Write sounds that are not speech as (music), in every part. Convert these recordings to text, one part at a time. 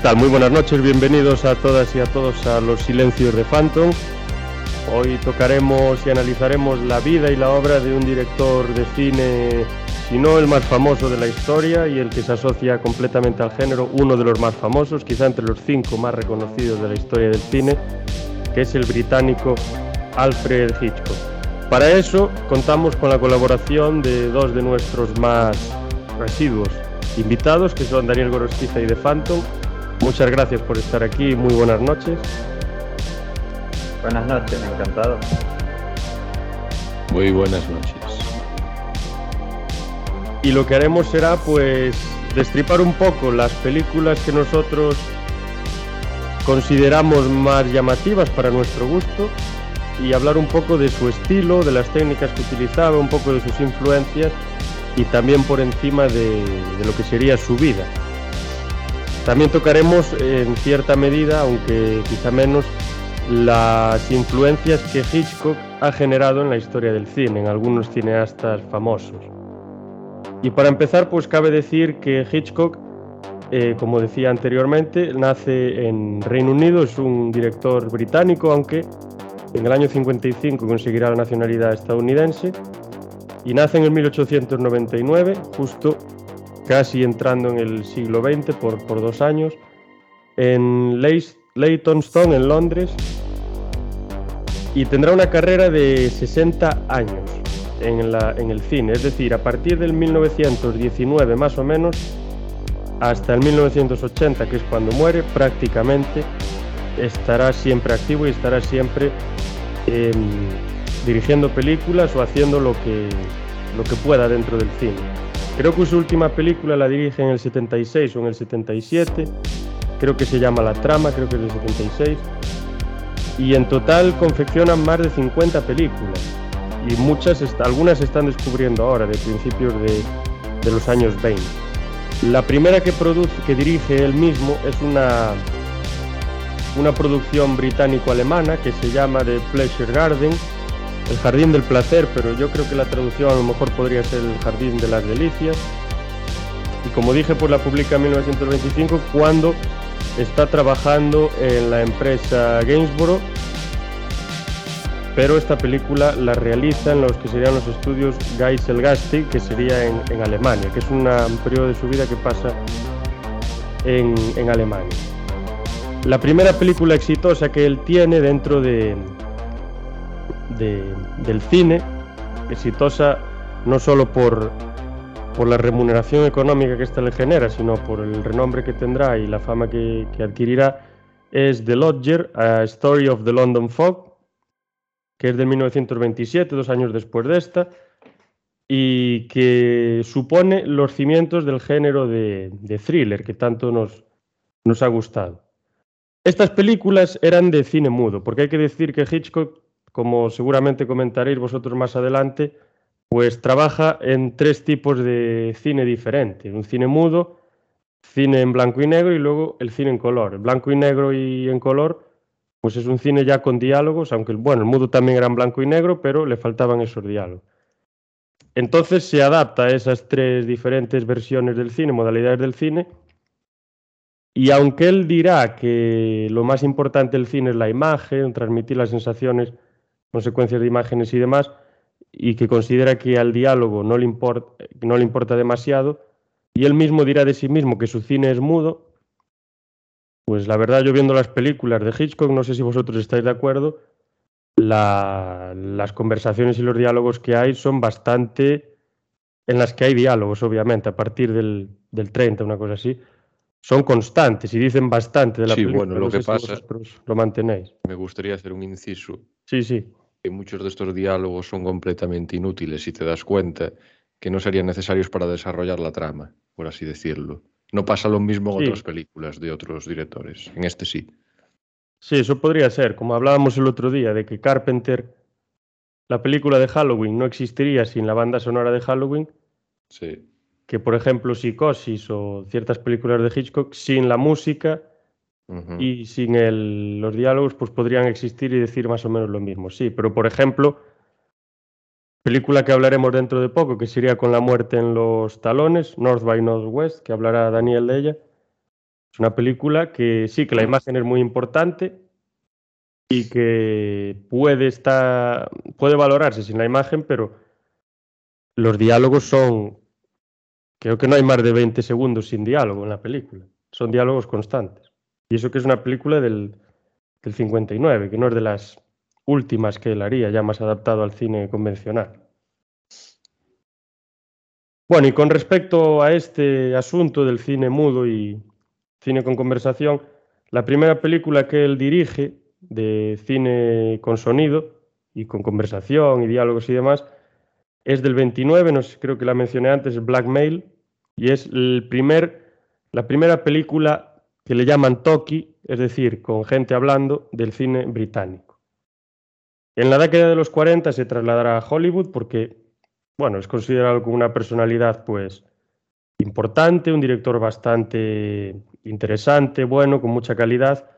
¿Qué tal? Muy buenas noches, bienvenidos a todas y a todos a Los Silencios de Phantom. Hoy tocaremos y analizaremos la vida y la obra de un director de cine, si no el más famoso de la historia y el que se asocia completamente al género, uno de los más famosos, quizá entre los cinco más reconocidos de la historia del cine, que es el británico Alfred Hitchcock. Para eso contamos con la colaboración de dos de nuestros más residuos invitados, que son Daniel Gorostiza y de Phantom, Muchas gracias por estar aquí, muy buenas noches. Buenas noches, encantado. Muy buenas noches. Y lo que haremos será pues destripar un poco las películas que nosotros consideramos más llamativas para nuestro gusto y hablar un poco de su estilo, de las técnicas que utilizaba, un poco de sus influencias y también por encima de, de lo que sería su vida. También tocaremos en cierta medida, aunque quizá menos, las influencias que Hitchcock ha generado en la historia del cine, en algunos cineastas famosos. Y para empezar, pues cabe decir que Hitchcock, eh, como decía anteriormente, nace en Reino Unido, es un director británico, aunque en el año 55 conseguirá la nacionalidad estadounidense, y nace en el 1899, justo casi entrando en el siglo XX por, por dos años, en Leytonstone, en Londres, y tendrá una carrera de 60 años en, la, en el cine, es decir, a partir del 1919 más o menos hasta el 1980, que es cuando muere, prácticamente estará siempre activo y estará siempre em, dirigiendo películas o haciendo lo que, lo que pueda dentro del cine. Creo que su última película la dirige en el 76 o en el 77. Creo que se llama La Trama, creo que es del 76. Y en total confeccionan más de 50 películas. Y muchas, algunas se están descubriendo ahora, de principios de, de los años 20. La primera que, produce, que dirige él mismo es una, una producción británico-alemana que se llama The Pleasure Garden, el jardín del placer, pero yo creo que la traducción a lo mejor podría ser el jardín de las delicias. Y como dije, pues la publica en 1925 cuando está trabajando en la empresa Gainsborough, pero esta película la realiza en los que serían los estudios Geiselgastig, que sería en, Alemania, que es un periodo de su vida que pasa en, en Alemania. La primera película exitosa que él tiene dentro de, del cine, exitosa no solo por, por la remuneración económica que ésta le genera, sino por el renombre que tendrá y la fama que, adquirirá, es The Lodger, A Story of the London Fog, que es de 1927, dos años después de esta, y que supone los cimientos del género de, de thriller que tanto nos, nos ha gustado. Estas películas eran de cine mudo, porque hay que decir que Hitchcock como seguramente comentaréis vosotros más adelante, pues trabaja en tres tipos de cine diferentes. Un cine mudo, cine en blanco y negro y luego el cine en color. El blanco y negro y en color, pues es un cine ya con diálogos, aunque bueno, el mudo también era en blanco y negro, pero le faltaban esos diálogos. Entonces se adapta a esas tres diferentes versiones del cine, modalidades del cine, y aunque él dirá que lo más importante del cine es la imagen, transmitir las sensaciones consecuencias de imágenes y demás, y que considera que al diálogo no le, importa, no le importa demasiado, y él mismo dirá de sí mismo que su cine es mudo, pues la verdad yo viendo las películas de Hitchcock, no sé si vosotros estáis de acuerdo, las conversaciones y los diálogos que hay son bastante en las que hay diálogos, obviamente, a partir del, del 30, una cosa así, son constantes y dicen bastante de la sí, película. bueno, lo que pasa, lo mantenéis. Me gustaría hacer un inciso. Sí, sí que muchos de estos diálogos son completamente inútiles si te das cuenta que no serían necesarios para desarrollar la trama, por así decirlo. No pasa lo mismo en otras películas de otros directores. En este sí. Sí, eso podría ser. Como hablábamos el otro día, de que Carpenter, la película de Halloween, no existiría sin la banda sonora de Halloween. Sí. Que, por ejemplo, Psicosis o ciertas películas de Hitchcock, sin la música, y sin el, los diálogos pues podrían existir y decir más o menos lo mismo. Sí, pero por ejemplo, película que hablaremos dentro de poco, que sería Con la muerte en los talones, North by Northwest, que hablará Daniel de ella, Es una película que sí, que la imagen es muy importante y que puede estar, puede valorarse sin la imagen, pero los diálogos son, creo que no hay más de 20 segundos sin diálogo en la película, son diálogos constantes. Y eso que es una película del, del 59, que no es de las últimas que él haría, ya más adaptado al cine convencional. Bueno, y con respecto a este asunto del cine mudo y cine con conversación, la primera película que él dirige de cine con sonido y con conversación y diálogos y demás es del 29, no sé, creo que la mencioné antes, Blackmail, y es el primer, la primera película que le llaman Toki, es decir, con gente hablando del cine británico. En la década de los 40 se trasladará a Hollywood porque bueno, es considerado como una personalidad pues importante, un director bastante interesante, bueno, con mucha calidad.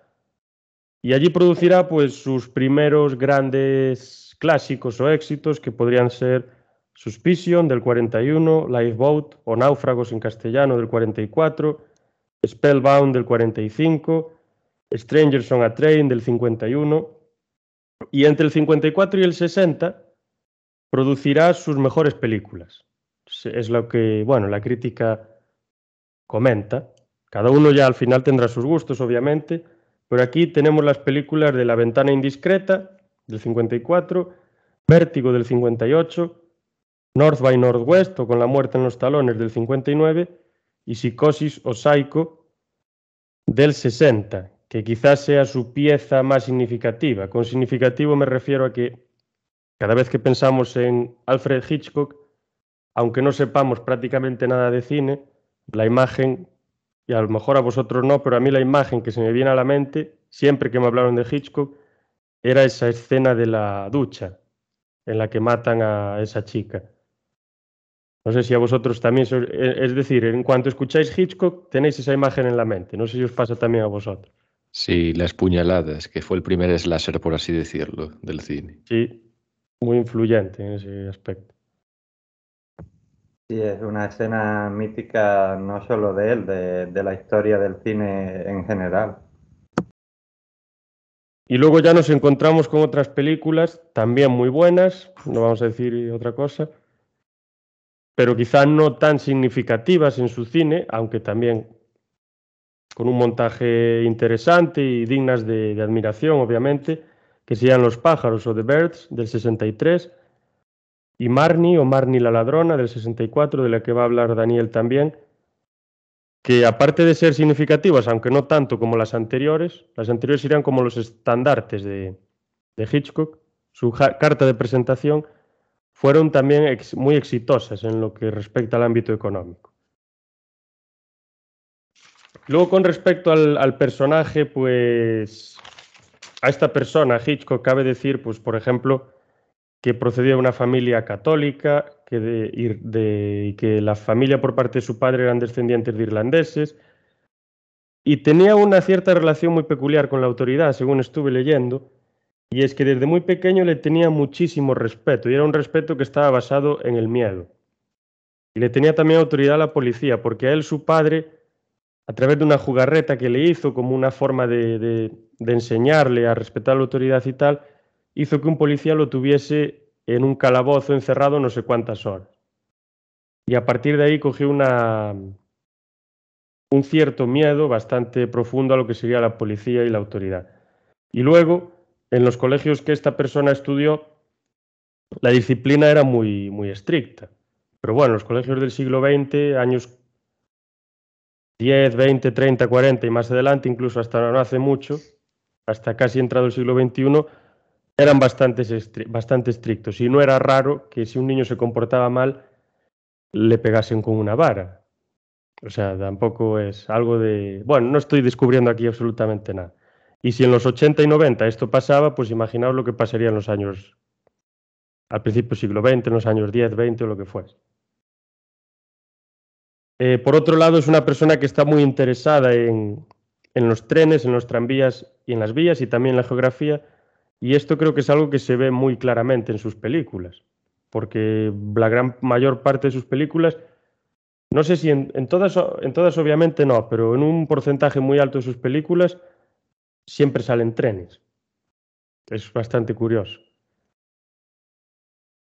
Y allí producirá pues sus primeros grandes clásicos o éxitos que podrían ser Suspicion del 41, Lifeboat o Náufragos en castellano del 44, Spellbound del 45, Strangers on a Train del 51 y entre el 54 y el 60 producirá sus mejores películas. Es lo que, bueno, la crítica comenta. Cada uno ya al final tendrá sus gustos, obviamente, pero aquí tenemos las películas de La ventana indiscreta, del 54, Vértigo del 58, North by Northwest o Con la muerte en los talones del 59 y Psicosis o Psycho del 60, que quizás sea su pieza más significativa. Con significativo me refiero a que cada vez que pensamos en Alfred Hitchcock, aunque no sepamos prácticamente nada de cine, la imagen, y a lo mejor a vosotros no, pero a mí la imagen que se me viene a la mente, siempre que me hablaron de Hitchcock, era esa escena de la ducha en la que matan a esa chica. No sé si a vosotros también, e, es decir, en cuanto escucháis Hitchcock, tenéis esa imagen en la mente. No sé si os pasa también a vosotros. Sí, las puñaladas, que fue el primer slasher, por así decirlo, del cine. Sí, muy influyente en ese aspecto. Sí, es una escena mítica no solo de él, de, la historia del cine en general. Y luego ya nos encontramos con otras películas también muy buenas, no vamos a decir otra cosa, pero quizá no tan significativas en su cine, aunque también con un montaje interesante y dignas de admiración, obviamente, que serían Los pájaros o The Birds del 63, y Marnie o Marnie la ladrona del 64, de la que va a hablar Daniel también, que aparte de ser significativas, aunque no tanto como las anteriores, las anteriores serían como los estandartes de, Hitchcock, su carta de presentación, fueron también muy exitosas en lo que respecta al ámbito económico. Luego, con respecto al personaje, pues a esta persona, Hitchcock, cabe decir, pues, por ejemplo, que procedía de una familia católica, que de, que la familia por parte de su padre eran descendientes de irlandeses, y tenía una cierta relación muy peculiar con la autoridad, según estuve leyendo, y es que desde muy pequeño le tenía muchísimo respeto, y era un respeto que estaba basado en el miedo. Y le tenía también autoridad a la policía, porque a él su padre a través de una jugarreta que le hizo como una forma de, enseñarle a respetar la autoridad y tal, hizo que un policía lo tuviese en un calabozo encerrado no sé cuántas horas. Y a partir de ahí cogió un cierto miedo bastante profundo a lo que sería la policía y la autoridad. Y luego, en los colegios que esta persona estudió, la disciplina era muy, muy estricta. Pero bueno, los colegios del siglo XX, años 10, 20, 30, 40 y más adelante, incluso hasta no hace mucho, hasta casi entrado el siglo XXI, eran bastante, bastante estrictos. Y no era raro que si un niño se comportaba mal, le pegasen con una vara. O sea, tampoco es algo de... Bueno, no estoy descubriendo aquí absolutamente nada. Y si en los 80 y 90 esto pasaba, pues imaginaos lo que pasaría en los años, al principio del siglo XX, en los años 10, 20 o lo que fuese. Eh, por otro lado, es una persona que está muy interesada en, los trenes, en los tranvías y en las vías y también en la geografía. Y esto creo que es algo que se ve muy claramente en sus películas, porque la gran mayor parte de sus películas no sé si en, todas, en todas obviamente no, pero en un porcentaje muy alto de sus películas siempre salen trenes. Es bastante curioso.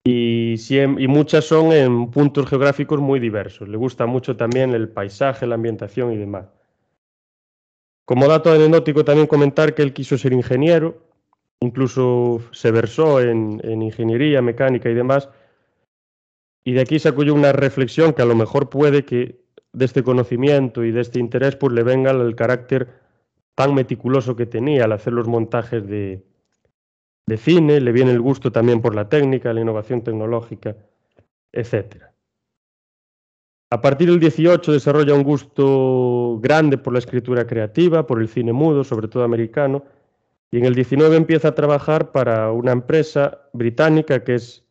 Y, y, muchas son en puntos geográficos muy diversos. Le gusta mucho también el paisaje, la ambientación y demás. Como dato anecdótico también comentar que él quiso ser ingeniero, incluso se versó en, ingeniería, mecánica y demás, y de aquí saco yo una reflexión que a lo mejor puede que de este conocimiento y de este interés pues le venga el carácter tan meticuloso que tenía al hacer los montajes de, cine, le viene el gusto también por la técnica, la innovación tecnológica, etc. A partir del 18 desarrolla un gusto grande por la escritura creativa, por el cine mudo, sobre todo americano, y en el 19 empieza a trabajar para una empresa británica que es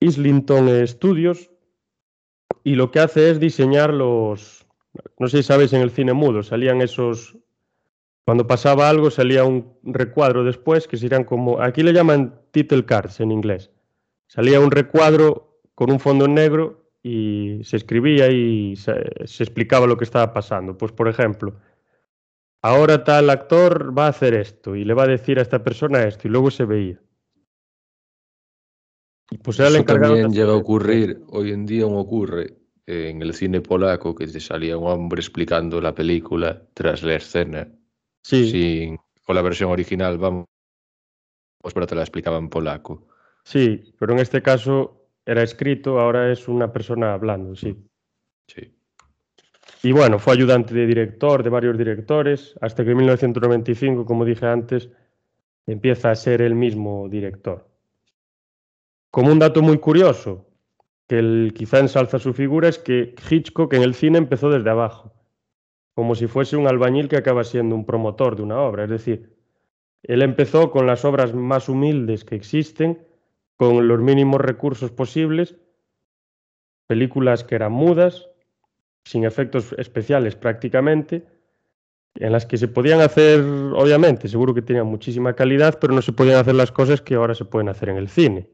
Islington Studios, y lo que hace es diseñar los, no sé si sabéis en el cine mudo, salían esos, cuando pasaba algo salía un recuadro después que serían como, aquí le llaman title cards en inglés, salía un recuadro con un fondo negro y se escribía y se, explicaba lo que estaba pasando. Pues, por ejemplo, ahora tal actor va a hacer esto y le va a decir a esta persona esto y luego se veía. Y pues era el encargado también llega a ocurrir, hoy en día no ocurre en el cine polaco que te salía un hombre explicando la película tras la escena. Sí. Sin, con la versión original, vamos, pero te la explicaba en polaco. Sí, pero en este caso era escrito, ahora es una persona hablando, sí. Sí. Y bueno, fue ayudante de director de varios directores, hasta que en 1995, como dije antes, empieza a ser el mismo director. Como un dato muy curioso, que el, quizá ensalza su figura, es que Hitchcock en el cine empezó desde abajo, como si fuese un albañil que acaba siendo un promotor de una obra. Es decir, él empezó con las obras más humildes que existen, con los mínimos recursos posibles, películas que eran mudas, sin efectos especiales prácticamente, en las que se podían hacer, obviamente, seguro que tenían muchísima calidad, pero no se podían hacer las cosas que ahora se pueden hacer en el cine.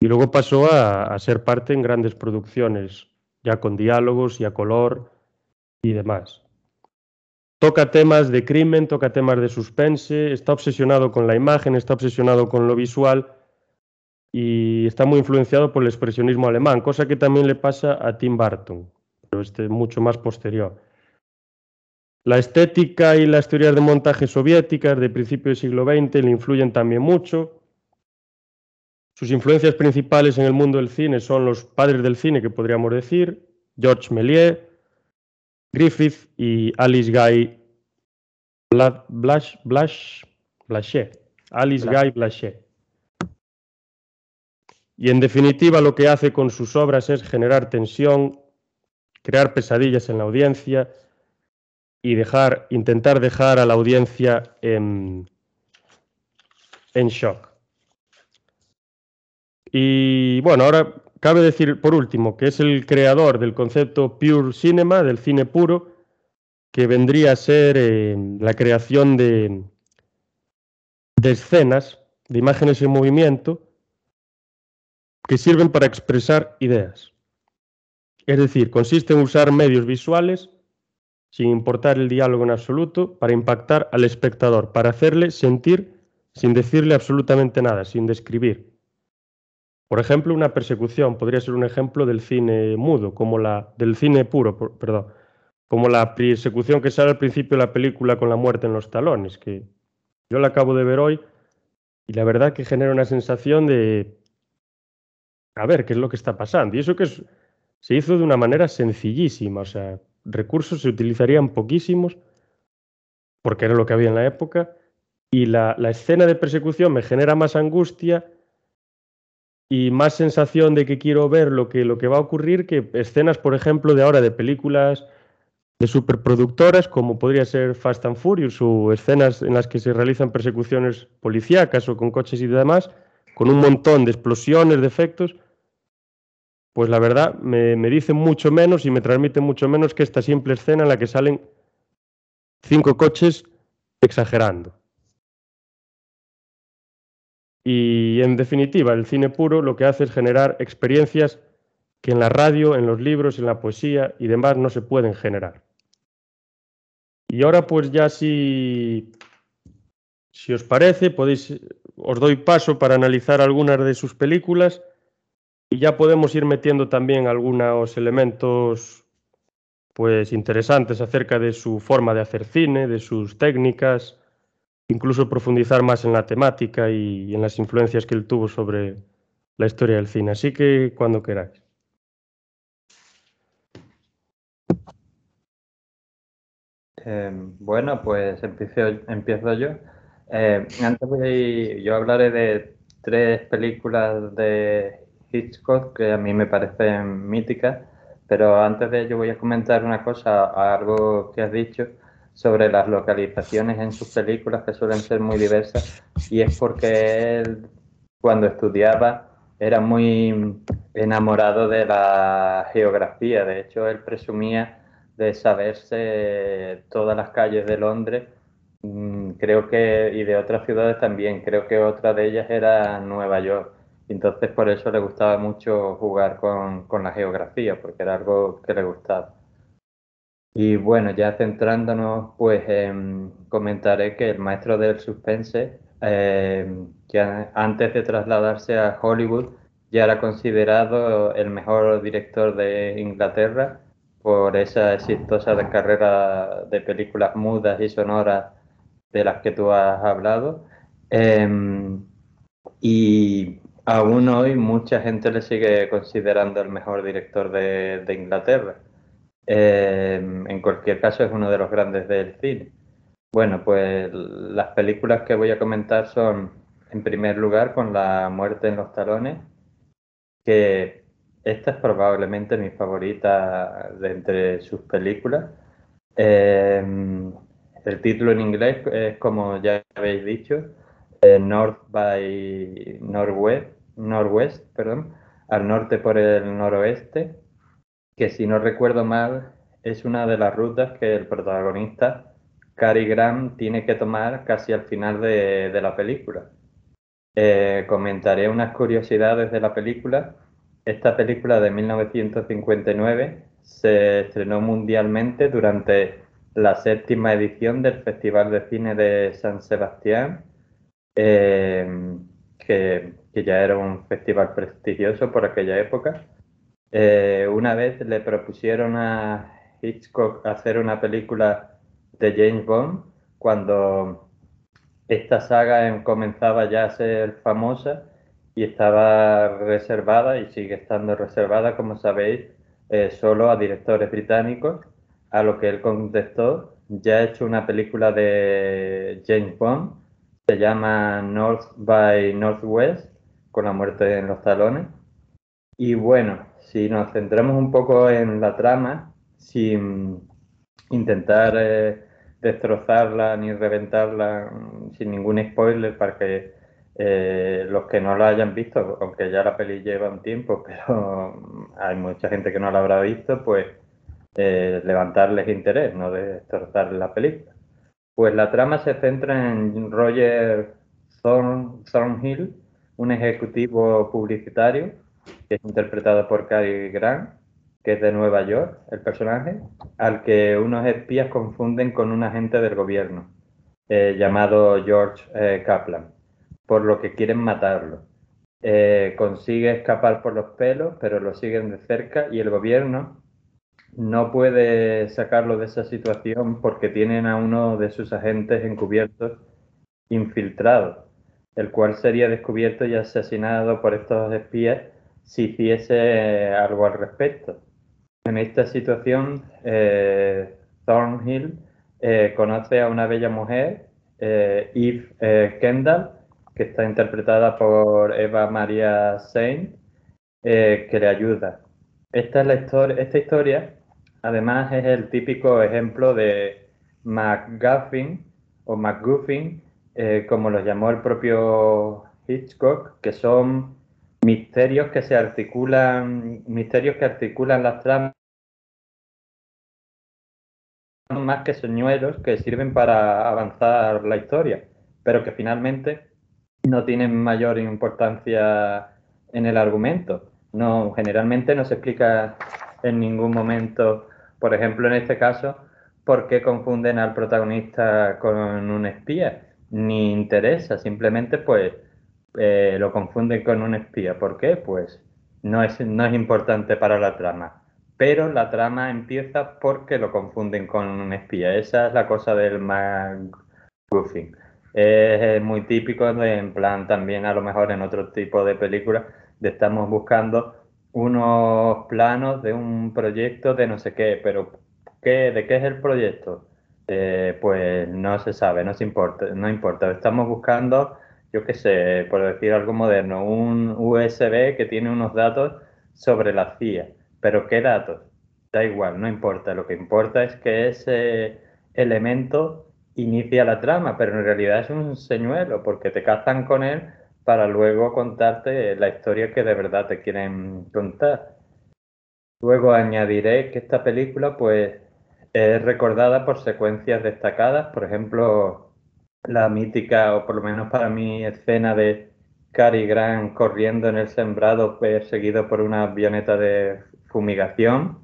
Y luego pasó a, ser parte en grandes producciones, ya con diálogos y a color y demás. Toca temas de crimen, toca temas de suspense, está obsesionado con la imagen, está obsesionado con lo visual y está muy influenciado por el expresionismo alemán, cosa que también le pasa a Tim Burton, pero este es mucho más posterior. La estética y las teorías de montaje soviéticas de principio del siglo XX le influyen también mucho. Sus influencias principales en el mundo del cine son los padres del cine, que podríamos decir, George Méliès, Griffith y Alice Guy Blanchet. Alice Guy. Y en definitiva lo que hace con sus obras es generar tensión, crear pesadillas en la audiencia y dejar, intentar dejar a la audiencia en, en shock. Y bueno, ahora cabe decir por último que es el creador del concepto pure cinema, del cine puro, que vendría a ser eh, la creación de, de escenas, de imágenes en movimiento, que sirven para expresar ideas. Es decir, consiste en usar medios visuales, sin importar el diálogo en absoluto, para impactar al espectador, para hacerle sentir sin decirle absolutamente nada, sin describir. Por ejemplo, una persecución podría ser un ejemplo del cine mudo, como la del cine puro, perdón, como la persecución que sale al principio de la película con la muerte en los talones, que yo la acabo de ver hoy y la verdad que genera una sensación de a ver qué es lo que está pasando. Y eso que se hizo de una manera sencillísima, o sea, recursos se utilizarían poquísimos, porque era lo que había en la época, y la, escena de persecución me genera más angustia y más sensación de que quiero ver lo que, lo que va a ocurrir que escenas, por ejemplo, de ahora de películas de superproductoras, como podría ser Fast and Furious, o escenas en las que se realizan persecuciones policíacas o con coches y demás, con un montón de explosiones, de efectos, pues la verdad me, me dice mucho menos y me transmite mucho menos que esta simple escena en la que salen cinco coches exagerando. Y en definitiva, el cine puro lo que hace es generar experiencias que en la radio, en los libros, en la poesía y demás no se pueden generar. Y ahora pues ya si, si os parece, podéis, os doy paso para analizar algunas de sus películas y ya podemos ir metiendo también algunos elementos pues interesantes acerca de su forma de hacer cine, de sus técnicas, incluso profundizar más en la temática y, en las influencias que él tuvo sobre la historia del cine. Así que cuando queráis. Em, bueno, pues empiezo, yo. Em, antes voy, yo hablaré de tres películas de Hitchcock que a mí me parecen míticas, pero antes de ello voy a comentar una cosa, algo que has dicho sobre las localizaciones en sus películas que suelen ser muy diversas y es porque él cuando estudiaba era muy enamorado de la geografía, de hecho él presumía de saberse todas las calles de Londres, mm, creo que, y de otras ciudades también, creo que otra de ellas era Nueva York. Entonces por eso le gustaba mucho jugar con, la geografía, porque era algo que le gustaba. Y bueno, ya centrándonos, pues comentaré que el maestro del suspense, que antes de trasladarse a Hollywood, ya era considerado el mejor director de Inglaterra por esa exitosa carrera de películas mudas y sonoras de las que tú has hablado. Em, y aún hoy mucha gente le sigue considerando el mejor director de, Inglaterra. Em, en cualquier caso es uno de los grandes del cine. Bueno, pues las películas que voy a comentar son, en primer lugar, con La muerte en los talones, que esta es probablemente mi favorita de entre sus películas. Em, el título en inglés es como ya habéis dicho, eh, North by Northwest, Northwest, perdón, al norte por el noroeste, que si no recuerdo mal es una de las rutas que el protagonista, Cary Grant, tiene que tomar casi al final de, la película. Eh, comentaré unas curiosidades de la película esta película de 1959 se estrenó mundialmente durante la séptima edición del Festival de Cine de San Sebastián, eh, que, ya era un festival prestigioso por aquella época. Eh, una vez le propusieron a Hitchcock hacer una película de James Bond cuando esta saga comenzaba ya a ser famosa y estaba reservada y sigue estando reservada, como sabéis, eh, solo a directores británicos, a lo que él contestó, ya he hecho una película de James Bond, se llama North by Northwest, con la muerte en los talones. Y bueno, si nos centramos un poco en la trama, sin intentar eh, destrozarla ni reventarla, sin ningún spoiler para que eh, los que no la hayan visto, aunque ya la peli lleva un tiempo, (laughs) pero hay mucha gente que no la habrá visto, pues eh, levantarles interés, no destrozar la película. Pues la trama se centra en Roger Thornhill, un ejecutivo publicitario que es interpretado por Cary Grant, que es de Nueva York, el personaje, al que unos espías confunden con un agente del gobierno eh, llamado George Kaplan por lo que quieren matarlo. Eh, consigue escapar por los pelos, pero lo siguen de cerca y el gobierno no puede sacarlo de esa situación porque tienen a uno de sus agentes encubiertos infiltrado, el cual sería descubierto y asesinado por estos espías si hiciese algo al respecto. En esta situación, eh, Thornhill eh, conoce a una bella mujer, Eve Kendall, que está interpretada por Eva María Saint, eh, que le ayuda. Esta, es la esta historia, además, es el típico ejemplo de MacGuffin o MacGuffin, eh, como lo llamó el propio Hitchcock, que son misterios que se articulan, misterios que articulan las tramas más que señuelos que sirven para avanzar la historia, pero que finalmente no tienen mayor importancia en el argumento. No, generalmente no se explica en ningún momento, por ejemplo, en este caso, por qué confunden al protagonista con un espía. Ni interesa, simplemente pues eh, lo confunden con un espía. ¿Por qué? Pues no es, no es importante para la trama. Pero la trama empieza porque lo confunden con un espía. Esa es la cosa del McGuffin. Es muy típico de, en plan también a lo mejor en otro tipo de películas de estamos buscando unos planos de un proyecto de no sé qué, pero ¿qué, ¿de qué es el proyecto? Eh, pues no se sabe, no se importa, no importa. Estamos buscando, yo qué sé, por decir algo moderno, un USB que tiene unos datos sobre la CIA. Pero ¿qué datos? Da igual, no importa. Lo que importa es que ese elemento inicia la trama, pero en realidad es un señuelo, porque te cazan con él para luego contarte la historia que de verdad te quieren contar. Luego añadiré que esta película pues es recordada por secuencias destacadas, por ejemplo, la mítica, o por lo menos para mí, escena de Cary Grant corriendo en el sembrado perseguido por una avioneta de fumigación.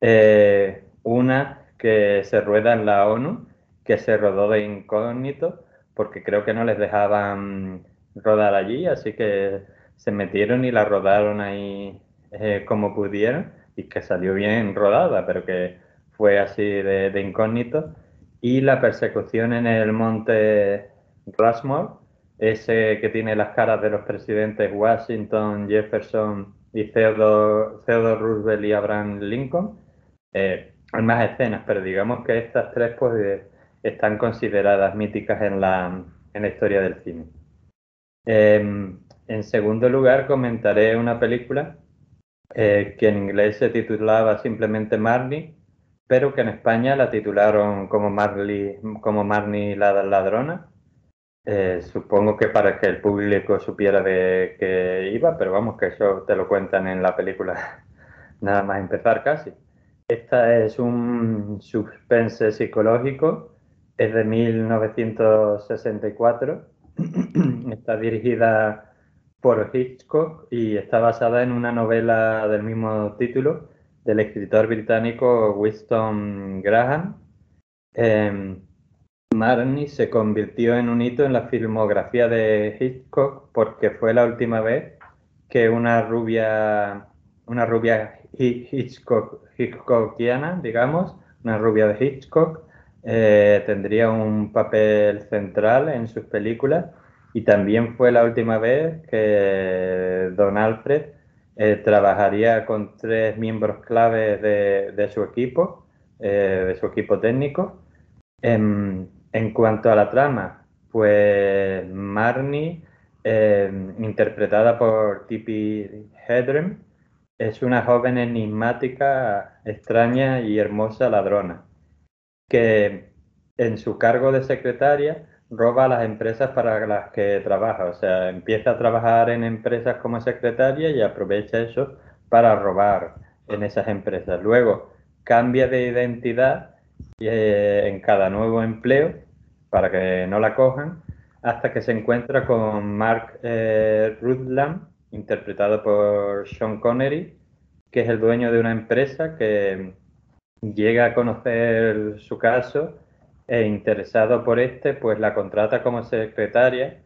Eh, una que se rueda en la ONU, que se rodó de incógnito, porque creo que no les dejaban rodar allí, así que se metieron y la rodaron ahí eh, como pudieron y que salió bien rodada, pero que fue así de, incógnito. Y la persecución en el monte Rushmore, ese que tiene las caras de los presidentes Washington, Jefferson y Theodore, Theodore Roosevelt y Abraham Lincoln. Eh, hay más escenas, pero digamos que estas tres pues, están consideradas míticas en la, en la historia del cine. Em, en segundo lugar, comentaré una película eh, que en inglés se titulaba simplemente Marnie, pero que en España la titularon como Marley, como Marnie la ladrona. Eh, supongo que para que el público supiera de qué iba, pero vamos, que eso te lo cuentan en la película (laughs) nada más empezar casi. Esta es un suspense psicológico, es de 1964, (clears throat) está dirigida por Hitchcock y está basada en una novela del mismo título del escritor británico Winston Graham. Eh, Marnie se convirtió en un hito en la filmografía de Hitchcock porque fue la última vez que una rubia, una rubia Hitchcock, Hitchcockiana, digamos, una rubia de Hitchcock, eh, tendría un papel central en sus películas y también fue la última vez que Don Alfred eh, trabajaría con tres miembros clave de, su equipo, eh, de su equipo técnico. En, cuanto a la trama, pues Marnie, eh, interpretada por Tippi Hedren, es una joven enigmática, extraña y hermosa ladrona, que en su cargo de secretaria roba a las empresas para las que trabaja. O sea, empieza a trabajar en empresas como secretaria y aprovecha eso para robar en esas empresas. Luego cambia de identidad eh, en cada nuevo empleo para que no la cojan hasta que se encuentra con Mark eh, Rutland, interpretado por Sean Connery, que es el dueño de una empresa que llega a conocer su caso e interesado por este, pues la contrata como secretaria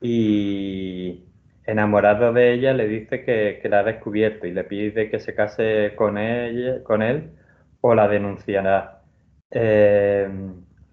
y enamorado de ella le dice que, la ha descubierto y le pide que se case con, ella, con él o la denunciará. Eh,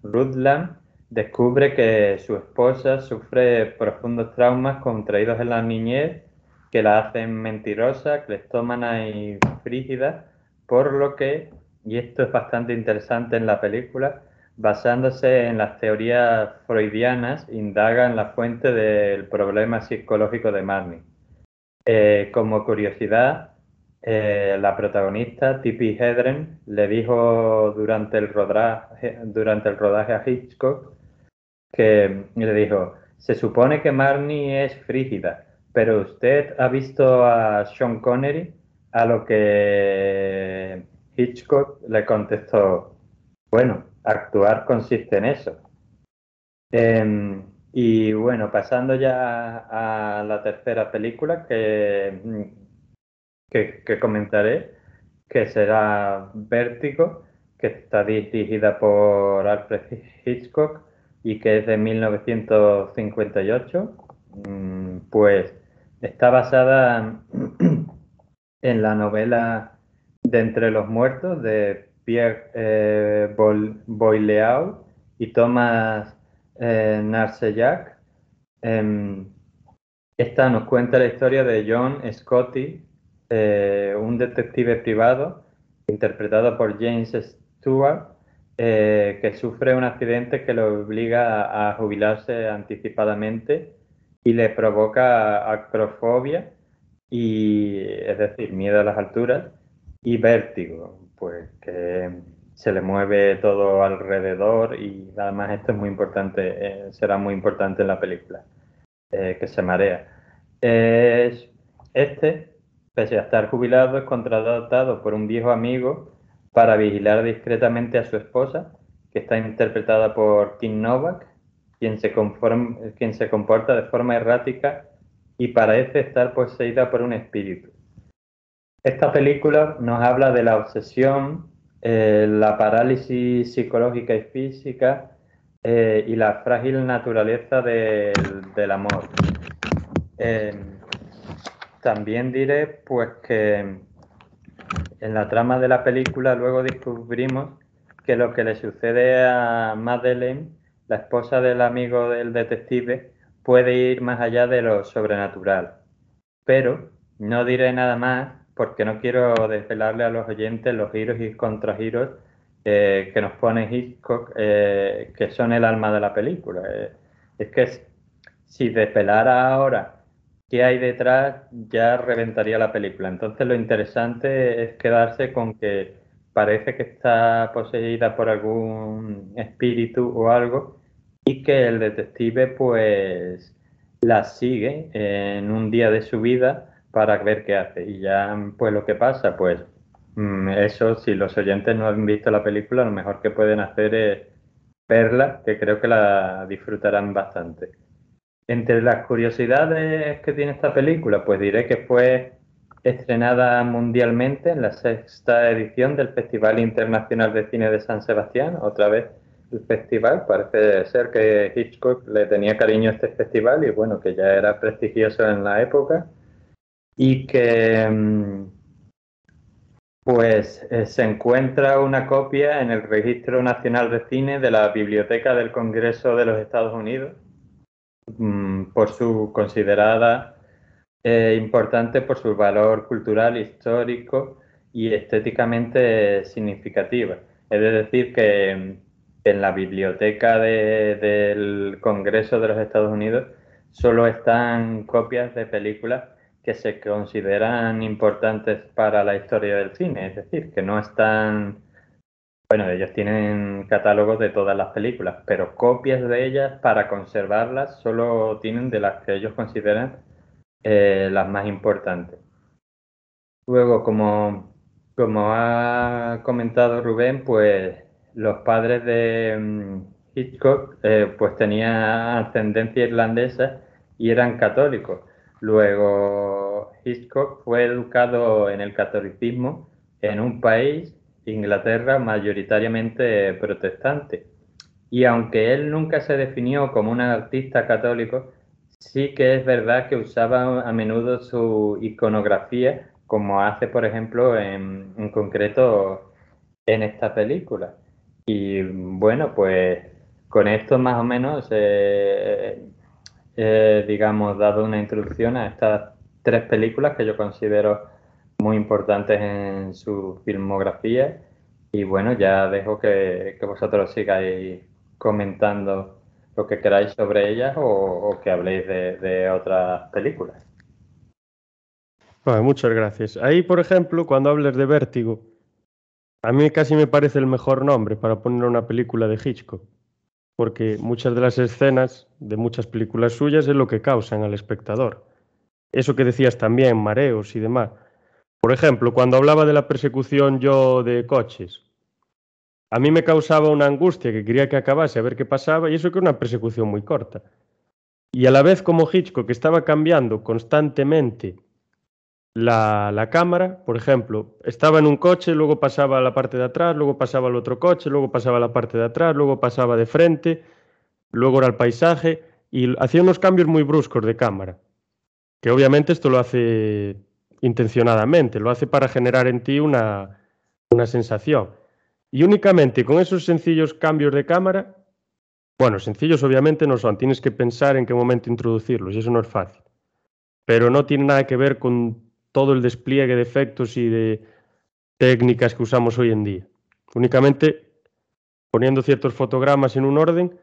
Rutland descubre que su esposa sufre profundos traumas contraídos en la niñez que la hacen mentirosa, cleptómana y frígida, por lo que, y esto es bastante interesante en la película, basándose en las teorías freudianas, indaga en la fuente del problema psicológico de Marnie. Eh, como curiosidad, eh, la protagonista, Tippi Hedren, le dijo durante el, rodaje, durante el rodaje a Hitchcock que le dijo, se supone que Marnie es frígida, pero usted ha visto a Sean Connery, a lo que Hitchcock le contestó, bueno, actuar consiste en eso. Em, y bueno, pasando ya a la tercera película, que que, comentaré, que será Vértigo, que está dirigida por Alfred Hitchcock y que es de 1958, mm, pues está basada en la novela de Entre los Muertos de Pierre eh, Boileau y Thomas eh, Narcellac. Em, esta nos cuenta la historia de John Scotty, eh, un detective privado interpretado por James Stewart, eh, que sufre un accidente que lo obliga a, jubilarse anticipadamente y le provoca acrofobia, y, es decir, miedo a las alturas, y vértigo, pues que se le mueve todo alrededor y además esto es muy importante, eh, será muy importante en la película, eh, que se marea. este, pese a estar jubilado, es contratado por un viejo amigo para vigilar discretamente a su esposa, que está interpretada por Kim Novak, quien se, quien se comporta de forma errática y parece estar poseída por un espíritu. Esta película nos habla de la obsesión, eh, la parálisis psicológica y física eh, y la frágil naturaleza del amor. Eh, también diré pues que en la trama de la película luego descubrimos que lo que le sucede a Madeleine, la esposa del amigo del detective, puede ir más allá de lo sobrenatural. Pero no diré nada más porque no quiero desvelarle a los oyentes los giros y contragiros eh, que nos pone Hitchcock, eh, que son el alma de la película. Eh, es que si desvelara ahora qué hay detrás, ya reventaría la película. Entonces lo interesante es quedarse con que parece que está poseída por algún espíritu o algo y que el detective pues la sigue en un día de su vida para ver qué hace. Y ya pues lo que pasa, pues mm, eso si los oyentes no han visto la película, lo mejor que pueden hacer es verla, que creo que la disfrutarán bastante. Entre las curiosidades que tiene esta película, pues diré que fue estrenada mundialmente en la sexta edición del Festival Internacional de Cine de San Sebastián. Otra vez el festival, parece ser que Hitchcock le tenía cariño a este festival y bueno, que ya era prestigioso en la época y que mm, pues eh, se encuentra una copia en el Registro Nacional de Cine de la Biblioteca del Congreso de los Estados Unidos Mm, por su considerada eh, importante por su valor cultural, histórico y estéticamente significativa. Es decir, que en la biblioteca del Congreso de los Estados Unidos solo están copias de películas que se consideran importantes para la historia del cine, es decir, que no están bueno, ellos tienen catálogos de todas las películas, pero copias de ellas para conservarlas solo tienen de las que ellos consideran eh, las más importantes. Luego, como, como ha comentado Rubén, pues los padres de mm, Hitchcock eh, pues tenían ascendencia irlandesa y eran católicos. Luego Hitchcock fue educado en el catolicismo en un país Inglaterra mayoritariamente protestante. Y aunque él nunca se definió como un artista católico, sí que es verdad que usaba a menudo su iconografía, como hace, por ejemplo, en, concreto en esta película. Y bueno, pues con esto más o menos, eh, eh, digamos, dado una introducción a estas tres películas que yo considero muy importantes en su filmografía. Y bueno, ya dejo que, vosotros sigáis comentando lo que queráis sobre ellas o, que habléis de, otras películas. muchas gracias. Ahí, por ejemplo, cuando hables de Vértigo, a mí casi me parece el mejor nombre para poner una película de Hitchcock, porque muchas de las escenas de muchas películas suyas es lo que causan al espectador. Eso que decías también, mareos y demás. Por ejemplo, cuando hablaba de la persecución yo de coches, a mí me causaba una angustia que quería que acabase a ver qué pasaba y eso que era una persecución muy corta. Y a la vez como Hitchcock estaba cambiando constantemente la, cámara, por ejemplo, estaba en un coche, luego pasaba a la parte de atrás, luego pasaba al otro coche, luego pasaba a la parte de atrás, luego pasaba de frente, luego era el paisaje y hacía unos cambios muy bruscos de cámara, que obviamente esto lo hace intencionadamente, lo hace para generar en ti una, una sensación. Y únicamente con esos sencillos cambios de cámara, bueno, sencillos obviamente no son, tienes que pensar en qué momento introducirlos y eso no es fácil. Pero no tiene nada que ver con todo el despliegue de efectos y de técnicas que usamos hoy en día. Únicamente poniendo ciertos fotogramas en un orden,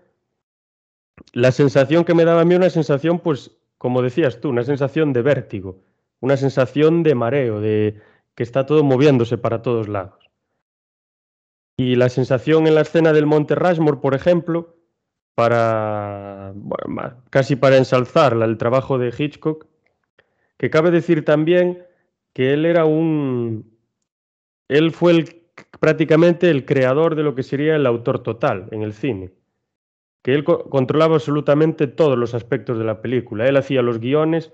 la sensación que me daba a mí una sensación, pues, como decías tú, una sensación de vértigo, una sensación de mareo, de que está todo moviéndose para todos lados. Y la sensación en la escena del Monte Rushmore, por ejemplo, para casi para ensalzar el trabajo de Hitchcock, que cabe decir también que él era un él fue prácticamente el creador de lo que sería el autor total en el cine, que él co controlaba absolutamente todos los aspectos de la película. Él hacía los guiones,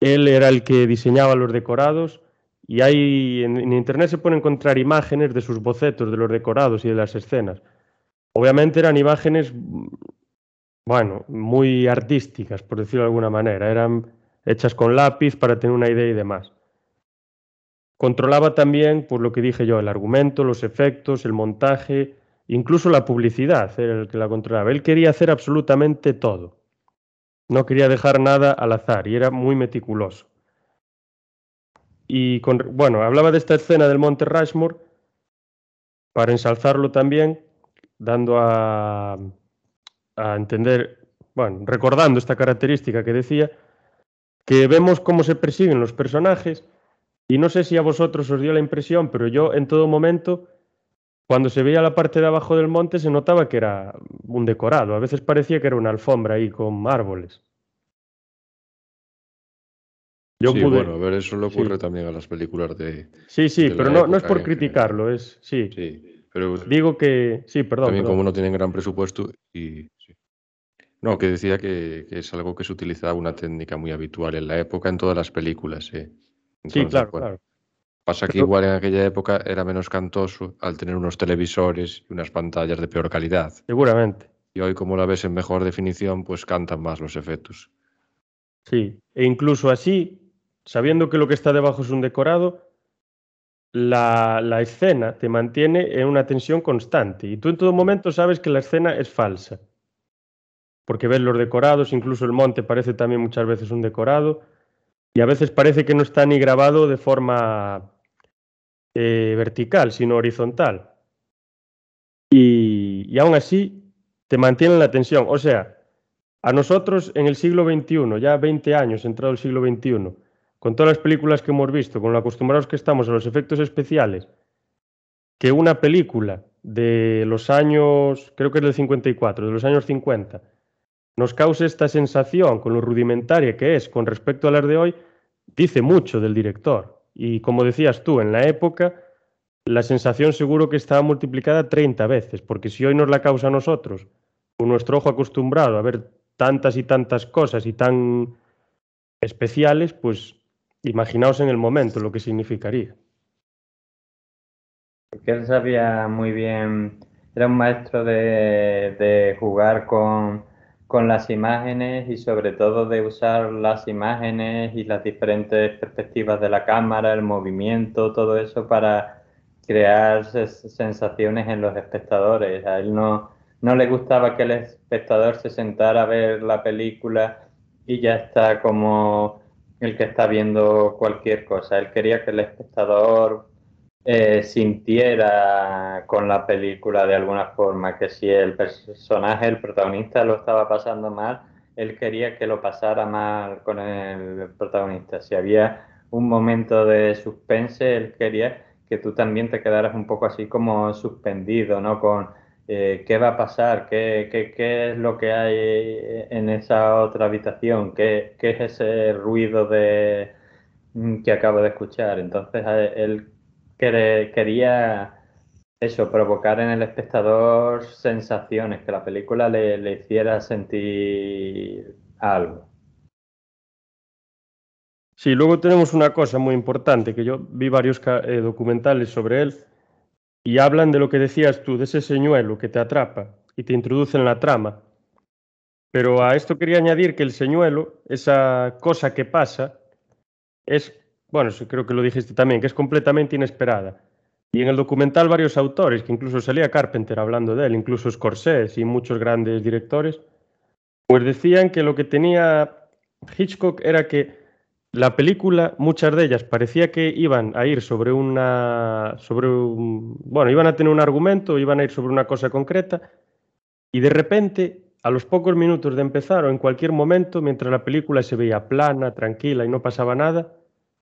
él era el que diseñaba los decorados y hay en, en internet se pueden encontrar imágenes de sus bocetos de los decorados y de las escenas. Obviamente eran imágenes bueno, muy artísticas, por decirlo de alguna manera, eran hechas con lápiz para tener una idea y demás. Controlaba también, por lo que dije yo, el argumento, los efectos, el montaje, incluso la publicidad, era el que la controlaba. Él quería hacer absolutamente todo. No quería dejar nada al azar y era muy meticuloso. Y con, bueno, hablaba de esta escena del Monte Rushmore para ensalzarlo también, dando a, a entender, bueno, recordando esta característica que decía, que vemos cómo se persiguen los personajes y no sé si a vosotros os dio la impresión, pero yo en todo momento, cuando se veía la parte de abajo del monte, se notaba que era un decorado. A veces parecía que era una alfombra ahí con árboles. Yo sí, pude... bueno, a ver, eso le ocurre sí. también a las películas de. Sí, sí, de pero no, no, es por criticarlo, es. Sí. sí pero Digo que. Sí, perdón. También, perdón. como no tienen gran presupuesto y. No, que decía que, que, es algo que se utilizaba una técnica muy habitual en la época en todas las películas. ¿eh? Entonces, sí, claro, bueno, claro. Pasa que Pero... igual en aquella época era menos cantoso al tener unos televisores y unas pantallas de peor calidad. Seguramente. Y hoy, como la ves en mejor definición, pues cantan más los efectos. Sí, e incluso así, sabiendo que lo que está debajo es un decorado, la, la escena te mantiene en una tensión constante y tú en todo momento sabes que la escena es falsa. Porque ves los decorados, incluso el monte parece también muchas veces un decorado y a veces parece que no está ni grabado de forma eh, vertical, sino horizontal. Y, aún así te mantienen la tensión. O sea, a nosotros en el siglo XXI, ya 20 años entrado el siglo XXI, con todas las películas que hemos visto, con lo acostumbrados que estamos a los efectos especiales, que una película de los años, creo que es del 54, de los años 50, nos cause esta sensación con lo rudimentaria que es con respecto a las de hoy, dice mucho del director. Y como decías tú, en la época la sensación seguro que estaba multiplicada 30 veces, porque si hoy nos la causa a nosotros, con nuestro ojo acostumbrado a ver tantas y tantas cosas y tan especiales, pues imaginaos en el momento lo que significaría. Porque él sabía muy bien, era un maestro de, de jugar con, con las imágenes y sobre todo de usar las imágenes y las diferentes perspectivas de la cámara, el movimiento, todo eso para crear sensaciones en los espectadores. A él no, no le gustaba que el espectador se sentara a ver la película y ya está como el que está viendo cualquier cosa. Él quería que el espectador eh, sintiera con la película de alguna forma que si el personaje, el protagonista lo estaba pasando mal, él quería que lo pasara mal con el protagonista. Si había un momento de suspense, él quería que tú también te quedaras un poco así como suspendido, ¿no? Con eh, qué va a pasar, ¿Qué, qué, qué, es lo que hay en esa otra habitación, qué, qué es ese ruido de que acabo de escuchar. Entonces él quería eso, provocar en el espectador sensaciones, que la película le, hiciera sentir algo. Sí, luego tenemos una cosa muy importante, que yo vi varios eh, documentales sobre él y hablan de lo que decías tú, de ese señuelo que te atrapa y te introduce en la trama. Pero a esto quería añadir que el señuelo, esa cosa que pasa, es, bueno, creo que lo dijiste también, que es completamente inesperada. Y en el documental varios autores, que incluso salía Carpenter hablando de él, incluso Scorsese y muchos grandes directores, pues decían que lo que tenía Hitchcock era que la película, muchas de ellas parecía que iban a ir sobre una, sobre un, bueno, iban a tener un argumento, iban a ir sobre una cosa concreta, y de repente, a los pocos minutos de empezar o en cualquier momento, mientras la película se veía plana, tranquila y no pasaba nada,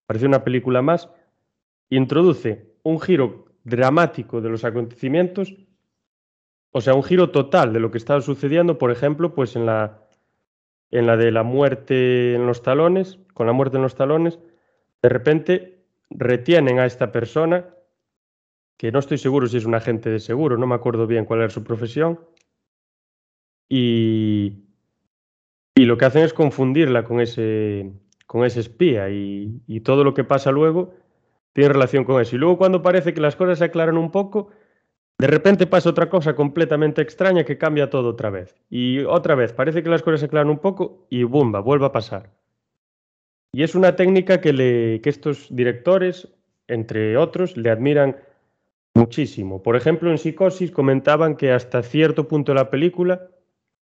parecía una película más, introduce un giro dramático de los acontecimientos, o sea, un giro total de lo que estaba sucediendo, por ejemplo, pues en la, en la de la muerte en los talones, con la muerte en los talones, de repente retienen a esta persona, que no estoy seguro si es un agente de seguro, no me acuerdo bien cuál era su profesión, y, y lo que hacen es confundirla con ese, con ese espía y, todo lo que pasa luego tiene relación con eso. Y luego cuando parece que las cosas se aclaran un poco, de repente pasa otra cosa completamente extraña que cambia todo otra vez. Y otra vez, parece que las cosas se aclaran un poco y ¡bumba! Vuelve a pasar. Y es una técnica que, le, que estos directores, entre otros, le admiran muchísimo. Por ejemplo, en Psicosis comentaban que hasta cierto punto de la película,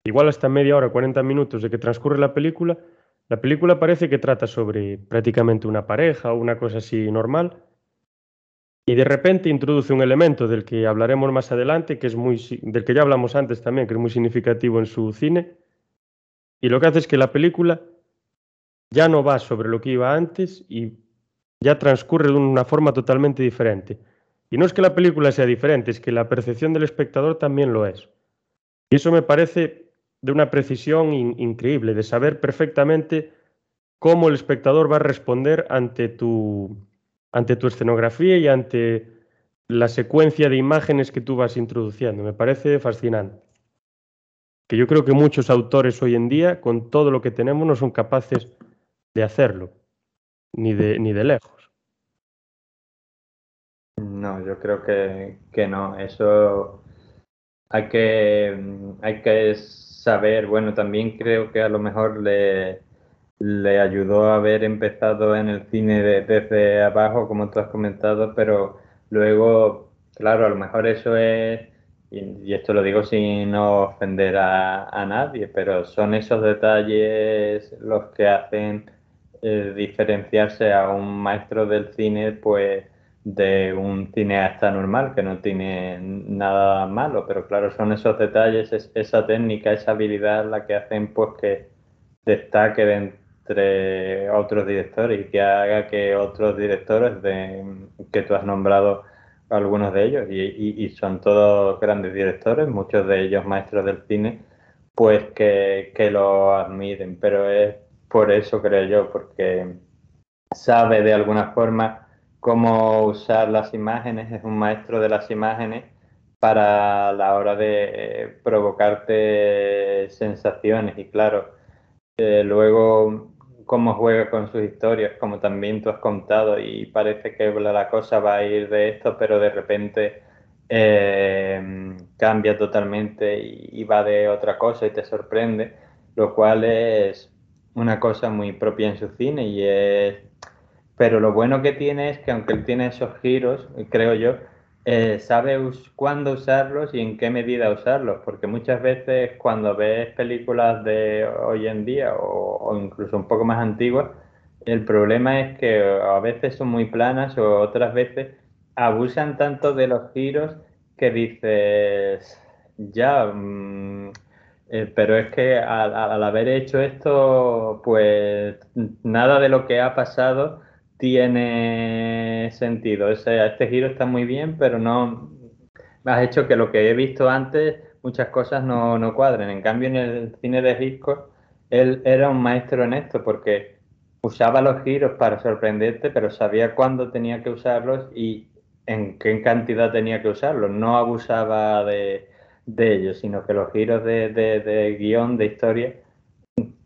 igual hasta media hora, 40 minutos de que transcurre la película, la película parece que trata sobre prácticamente una pareja o una cosa así normal, y de repente introduce un elemento del que hablaremos más adelante, que es muy, del que ya hablamos antes también, que es muy significativo en su cine, y lo que hace es que la película ya no va sobre lo que iba antes y ya transcurre de una forma totalmente diferente. Y no es que la película sea diferente, es que la percepción del espectador también lo es. Y eso me parece de una precisión increíble, de saber perfectamente cómo el espectador va a responder ante tu, ante tu escenografía y ante la secuencia de imágenes que tú vas introduciendo. Me parece fascinante. Que yo creo que muchos autores hoy en día, con todo lo que tenemos, no son capaces de hacerlo, ni de, ni de lejos. No, yo creo que, que no. Eso hay que, hay que saber, bueno, también creo que a lo mejor le, le ayudó a haber empezado en el cine desde abajo, como tú has comentado, pero luego, claro, a lo mejor eso es, y, esto lo digo sin ofender a, nadie, pero son esos detalles los que hacen eh, diferenciarse a un maestro del cine, pues de un cineasta normal que no tiene nada malo, pero claro, son esos detalles, esa técnica, esa habilidad la que hacen pues que destaque entre otros directores y que haga que otros directores de, que tú has nombrado algunos de ellos y, son todos grandes directores, muchos de ellos maestros del cine, pues que, que lo admiren, pero es por eso creo yo, porque sabe de alguna forma cómo usar las imágenes, es un maestro de las imágenes para la hora de provocarte sensaciones. Y claro, eh, luego cómo juega con sus historias, como también tú has contado, y parece que la cosa va a ir de esto, pero de repente eh, cambia totalmente y, va de otra cosa y te sorprende, lo cual es una cosa muy propia en su cine y es... Pero lo bueno que tiene es que aunque él tiene esos giros, creo yo, eh, sabe cuándo usarlos y en qué medida usarlos, porque muchas veces cuando ves películas de hoy en día o, incluso un poco más antiguas, el problema es que a veces son muy planas o otras veces abusan tanto de los giros que dices, ya, mm, eh, pero es que al haber hecho esto, pues nada de lo que ha pasado tiene sentido. O sea, este giro está muy bien, pero no has hecho que lo que he visto antes, muchas cosas no, no cuadren. En cambio, en el cine de Hitchcock, él era un maestro en esto, porque usaba los giros para sorprenderte, pero sabía cuándo tenía que usarlos y en qué cantidad tenía que usarlos. No abusaba de, de ellos, sino que los giros de, de, de guion, de historia,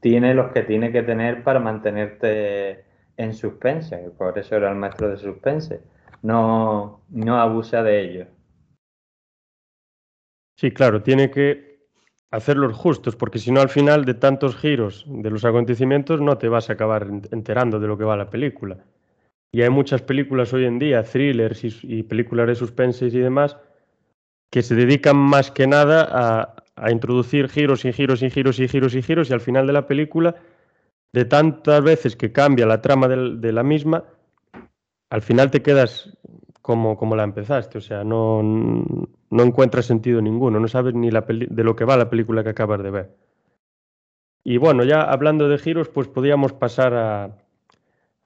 tiene los que tiene que tener para mantenerte en suspense, por eso era el maestro de suspense. No, no abusa de ello. Sí, claro, tiene que hacerlos justos, porque si no al final de tantos giros de los acontecimientos no te vas a acabar enterando de lo que va la película. Y hay muchas películas hoy en día, thrillers y, películas de suspense y demás, que se dedican más que nada a introducir giros y giros y giros y giros y giros y al final de la película, de tantas veces que cambia la trama de, la misma, al final te quedas como, como la empezaste, o sea, no, no encuentras sentido ninguno, no sabes ni la de lo que va la película que acabas de ver. Y bueno, ya hablando de giros, pues podríamos pasar a,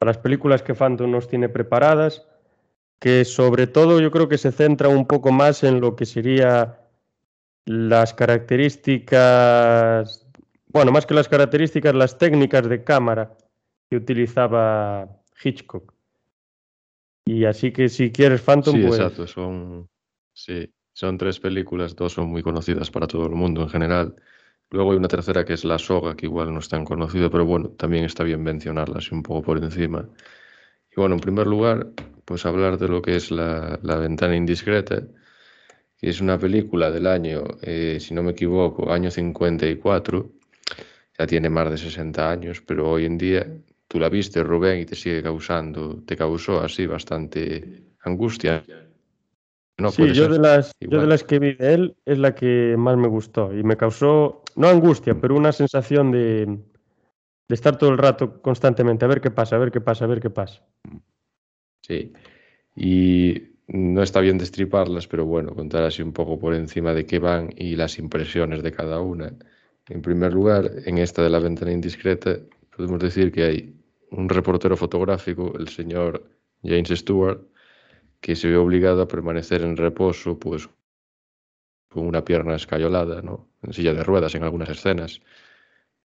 las películas que Phantom nos tiene preparadas, que sobre todo yo creo que se centra un poco más en lo que sería las características, bueno, más que las características, las técnicas de cámara que utilizaba Hitchcock. Y así que si quieres Phantom, sí, pues... exacto, son, sí, son tres películas, dos son muy conocidas para todo el mundo en general. Luego hay una tercera que es La Soga, que igual no es tan conocida, pero bueno, también está bien mencionarla así un poco por encima. Y bueno, en primer lugar, pues hablar de lo que es La, la Ventana Indiscreta, que es una película del año, eh, si no me equivoco, año 54, ya tiene más de 60 años, pero hoy en día tú la viste, Rubén, y te sigue causando, te causó así bastante angustia. No, sí, yo de, las, yo de las que vi de él es la que más me gustó y me causó, no angustia, pero una sensación de, de estar todo el rato constantemente a ver qué pasa, a ver qué pasa, a ver qué pasa. Sí, y no está bien destriparlas, pero bueno, contar así un poco por encima de qué van y las impresiones de cada una. En primer lugar, en esta de la ventana indiscreta, podemos decir que hay un reportero fotográfico, el señor James Stewart, que se ve obligado a permanecer en reposo, pues con una pierna escayolada, en silla de ruedas en algunas escenas.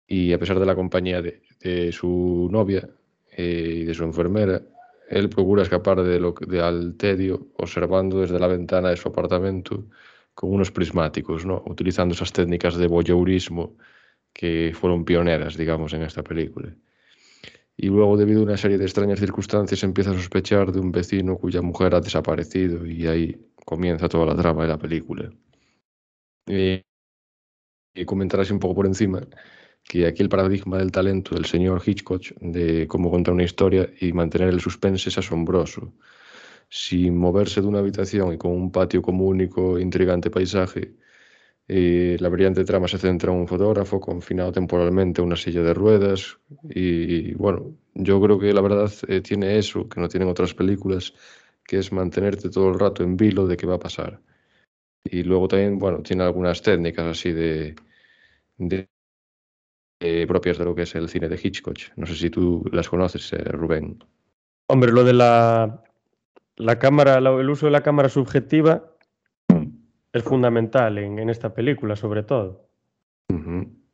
Y a pesar de la compañía de, su novia eh, y de su enfermera, él procura escapar de lo, de, al tedio observando desde la ventana de su apartamento con unos prismáticos, ¿no? utilizando esas técnicas de voyeurismo que fueron pioneras, digamos, en esta película y luego debido a una serie de extrañas circunstancias empieza a sospechar de un vecino cuya mujer ha desaparecido y ahí comienza toda la trama de la película. Y, comentar así un poco por encima que aquí el paradigma del talento del señor Hitchcock de cómo contar una historia y mantener el suspense es asombroso. Sin moverse de una habitación y con un patio como único intrigante paisaje, y la brillante trama se centra en un fotógrafo confinado temporalmente a una silla de ruedas. Y, bueno, yo creo que la verdad eh, tiene eso, que no tienen otras películas, que es mantenerte todo el rato en vilo de qué va a pasar. Y luego también, bueno, tiene algunas técnicas así de, de eh, propias de lo que es el cine de Hitchcock. No sé si tú las conoces, eh, Rubén. Hombre, lo de la, la cámara, el uso de la cámara subjetiva es fundamental en, esta película, sobre todo.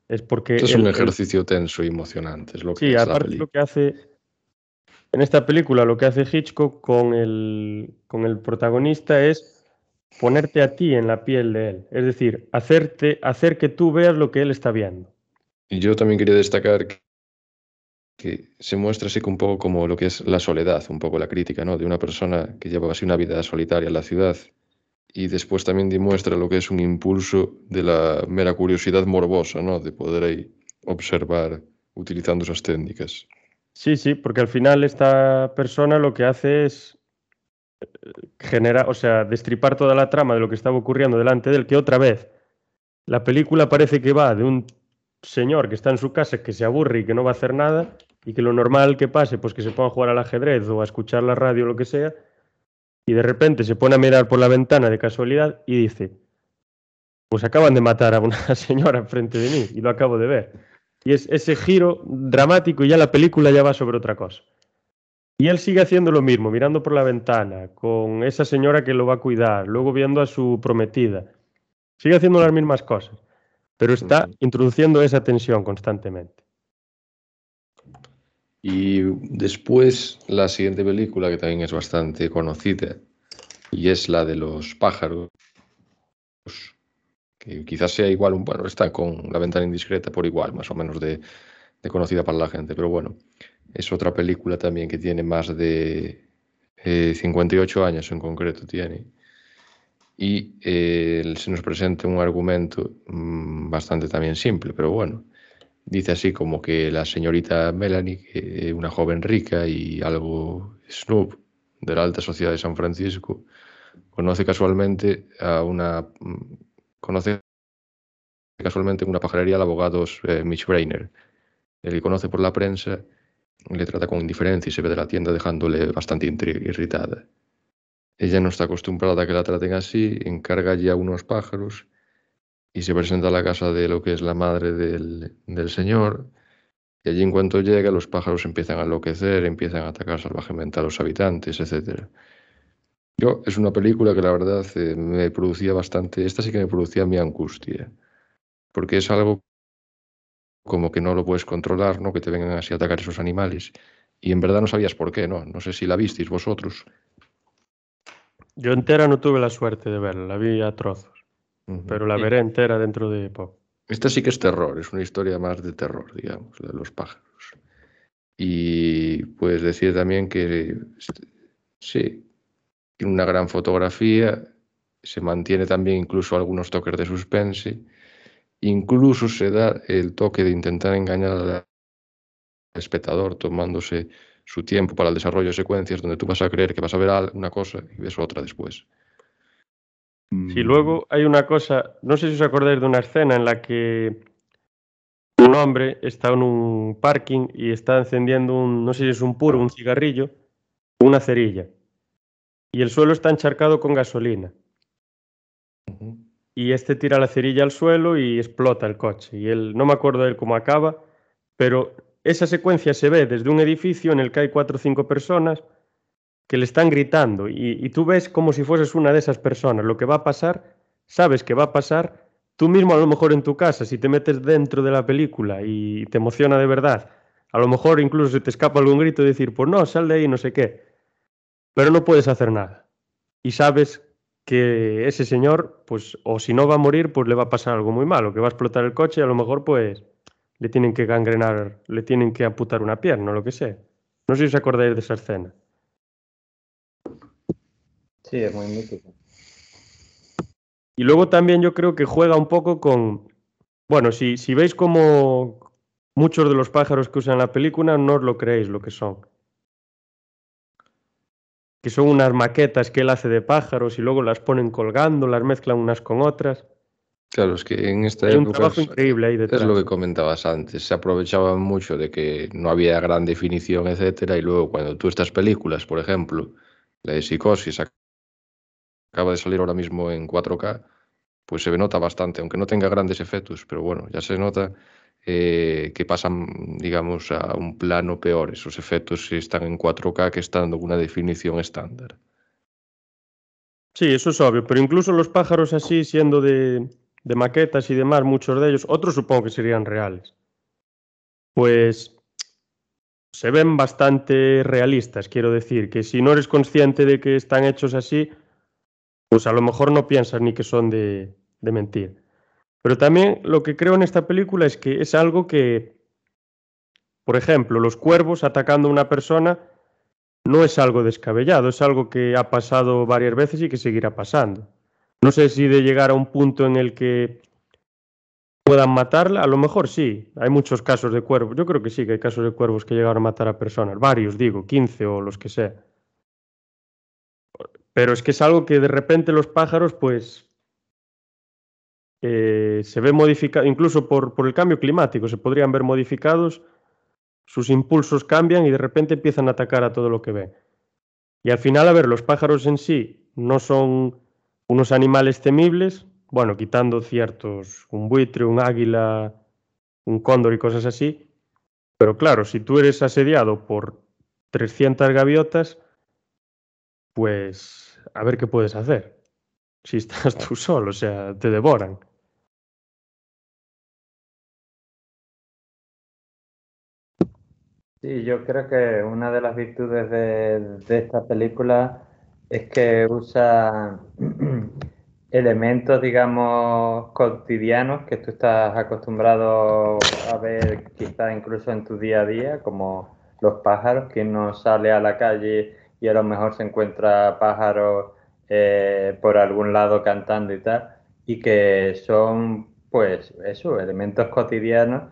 Es porque. Es un ejercicio tenso y emocionante. Es lo que sí, aparte lo que hace. En esta película, lo que hace Hitchcock con el, con el protagonista es ponerte a ti en la piel de él. Es decir, hacerte, hacer que tú veas lo que él está viendo. Y yo también quería destacar que se muestra así un poco como lo que es la soledad, un poco la crítica, ¿no? De una persona que lleva así una vida solitaria en la ciudad y después también demuestra lo que es un impulso de la mera curiosidad morbosa, ¿no? De poder ahí observar utilizando esas técnicas. Sí, sí, porque al final esta persona lo que hace es eh, generar, o sea, destripar toda la trama de lo que estaba ocurriendo delante de él, que otra vez la película parece que va de un señor que está en su casa, que se aburre y que no va a hacer nada, y que lo normal que pase, pues que se ponga a jugar al ajedrez o a escuchar la radio o lo que sea, y de repente se pone a mirar por la ventana de casualidad y dice, pues acaban de matar a una (laughs) señora enfrente de mí y lo acabo de ver. Y es ese giro dramático y ya la película ya va sobre otra cosa. Y él sigue haciendo lo mismo, mirando por la ventana, con esa señora que lo va a cuidar, luego viendo a su prometida. Sigue haciendo las mismas cosas, pero está introduciendo esa tensión constantemente. Y después la siguiente película, que también es bastante conocida, y es la de los pájaros, que quizás sea igual, bueno, está con la ventana indiscreta por igual, más o menos de, conocida para la gente, pero bueno, es otra película también que tiene más de 58 eh, años en concreto tiene. Y eh, se nos presenta un argumento mm, bastante también simple, pero bueno. Dice así como que la señorita Melanie, que es una joven rica y algo snoop de la alta sociedad de San Francisco, conoce casualmente a una mm, conoce casualmente en una pajarería al abogado eh, Mitch Brainer. Él conoce por la prensa, le trata con indiferencia y se ve de la tienda dejándole bastante irritada. Ella no está acostumbrada a que la traten así, encarga ya unos pájaros y se presenta a la casa de lo que es la madre del, del señor. Y allí en cuanto llega, los pájaros empiezan a enloquecer, empiezan a atacar salvajemente a los habitantes, etc. Yo, es una película que la verdad eh, me producía bastante, esta sí que me producía mi angustia porque es algo como que no lo puedes controlar, ¿no? Que te vengan así a atacar esos animales. Y en verdad no sabías por qué, ¿no? No sé si la visteis vosotros. Yo entera no tuve la suerte de verla, la vi a trozos. Pero la veré entera dentro de poco. Esta sí que es terror, es una historia más de terror, digamos, de los pájaros. Y puedes decir también que sí, tiene una gran fotografía, se mantiene también incluso algunos toques de suspense Incluso se da el toque de intentar engañar al espectador tomándose su tiempo para el desarrollo de secuencias donde tú vas a creer que vas a ver una cosa y ves otra después. Sí, luego hay una cosa, no sé si os acordáis de una escena en la que un hombre está en un parking y está encendiendo un, no sé si es un puro, un cigarrillo, una cerilla. Y el suelo está encharcado con gasolina y este tira la cerilla al suelo y explota el coche. Y él, no me acuerdo de él cómo acaba, pero esa secuencia se ve desde un edificio en el que hay cuatro o cinco personas que le están gritando y, tú ves como si fueses una de esas personas. Lo que va a pasar, sabes que va a pasar. Tú mismo a lo mejor en tu casa, si te metes dentro de la película y te emociona de verdad, a lo mejor incluso se te escapa algún grito y decir, pues no, sal de ahí, no sé qué. Pero no puedes hacer nada. Y sabes que ese señor, pues, o si no va a morir, pues le va a pasar algo muy malo, que va a explotar el coche a lo mejor, pues, le tienen que gangrenar, le tienen que amputar una pierna o lo que sea. No sé si os acordáis de esa escena. Sí, es muy mítico. Y luego también yo creo que juega un poco con. Bueno, si, si veis como muchos de los pájaros que usan la película, no os lo creéis lo que son que son unas maquetas que él hace de pájaros y luego las ponen colgando, las mezclan unas con otras. Claro, es que en esta Hay época un trabajo increíble ahí detrás. es lo que comentabas antes, se aprovechaban mucho de que no había gran definición, etcétera, y luego cuando tú estas películas, por ejemplo, la de Psicosis acaba de salir ahora mismo en 4K, pues se nota bastante, aunque no tenga grandes efectos, pero bueno, ya se nota eh, que pasan, digamos, a un plano peor. Esos efectos están en 4K que están en una definición estándar. Sí, eso es obvio, pero incluso los pájaros así, siendo de maquetas y demás, muchos de ellos, otros supongo que serían reales, pues se ven bastante realistas, quiero decir, que si no eres consciente de que están hechos así, pues a lo mejor no piensas ni que son de, de mentir. Pero también lo que creo en esta película es que es algo que, por ejemplo, los cuervos atacando a una persona no es algo descabellado, es algo que ha pasado varias veces y que seguirá pasando. No sé si de llegar a un punto en el que puedan matarla, a lo mejor sí, hay muchos casos de cuervos, yo creo que sí, que hay casos de cuervos que llegaron a matar a personas, varios digo, 15 o los que sea. Pero es que es algo que de repente los pájaros pues eh, se ve modificado, incluso por, por el cambio climático, se podrían ver modificados, sus impulsos cambian y de repente empiezan a atacar a todo lo que ven. Y al final, a ver, los pájaros en sí no son unos animales temibles, bueno, quitando ciertos, un buitre, un águila, un cóndor y cosas así, pero claro, si tú eres asediado por 300 gaviotas, pues a ver qué puedes hacer. Si estás (laughs) tú solo, o sea, te devoran. Sí, yo creo que una de las virtudes de, esta película es que usa (clears throat) elementos, digamos, cotidianos que tú estás acostumbrado a ver quizás incluso en tu día a día, como los pájaros, quien no sale a la calle y a lo mejor se encuentra pájaros eh, por algún lado cantando y tal, y que son, pues, eso, elementos cotidianos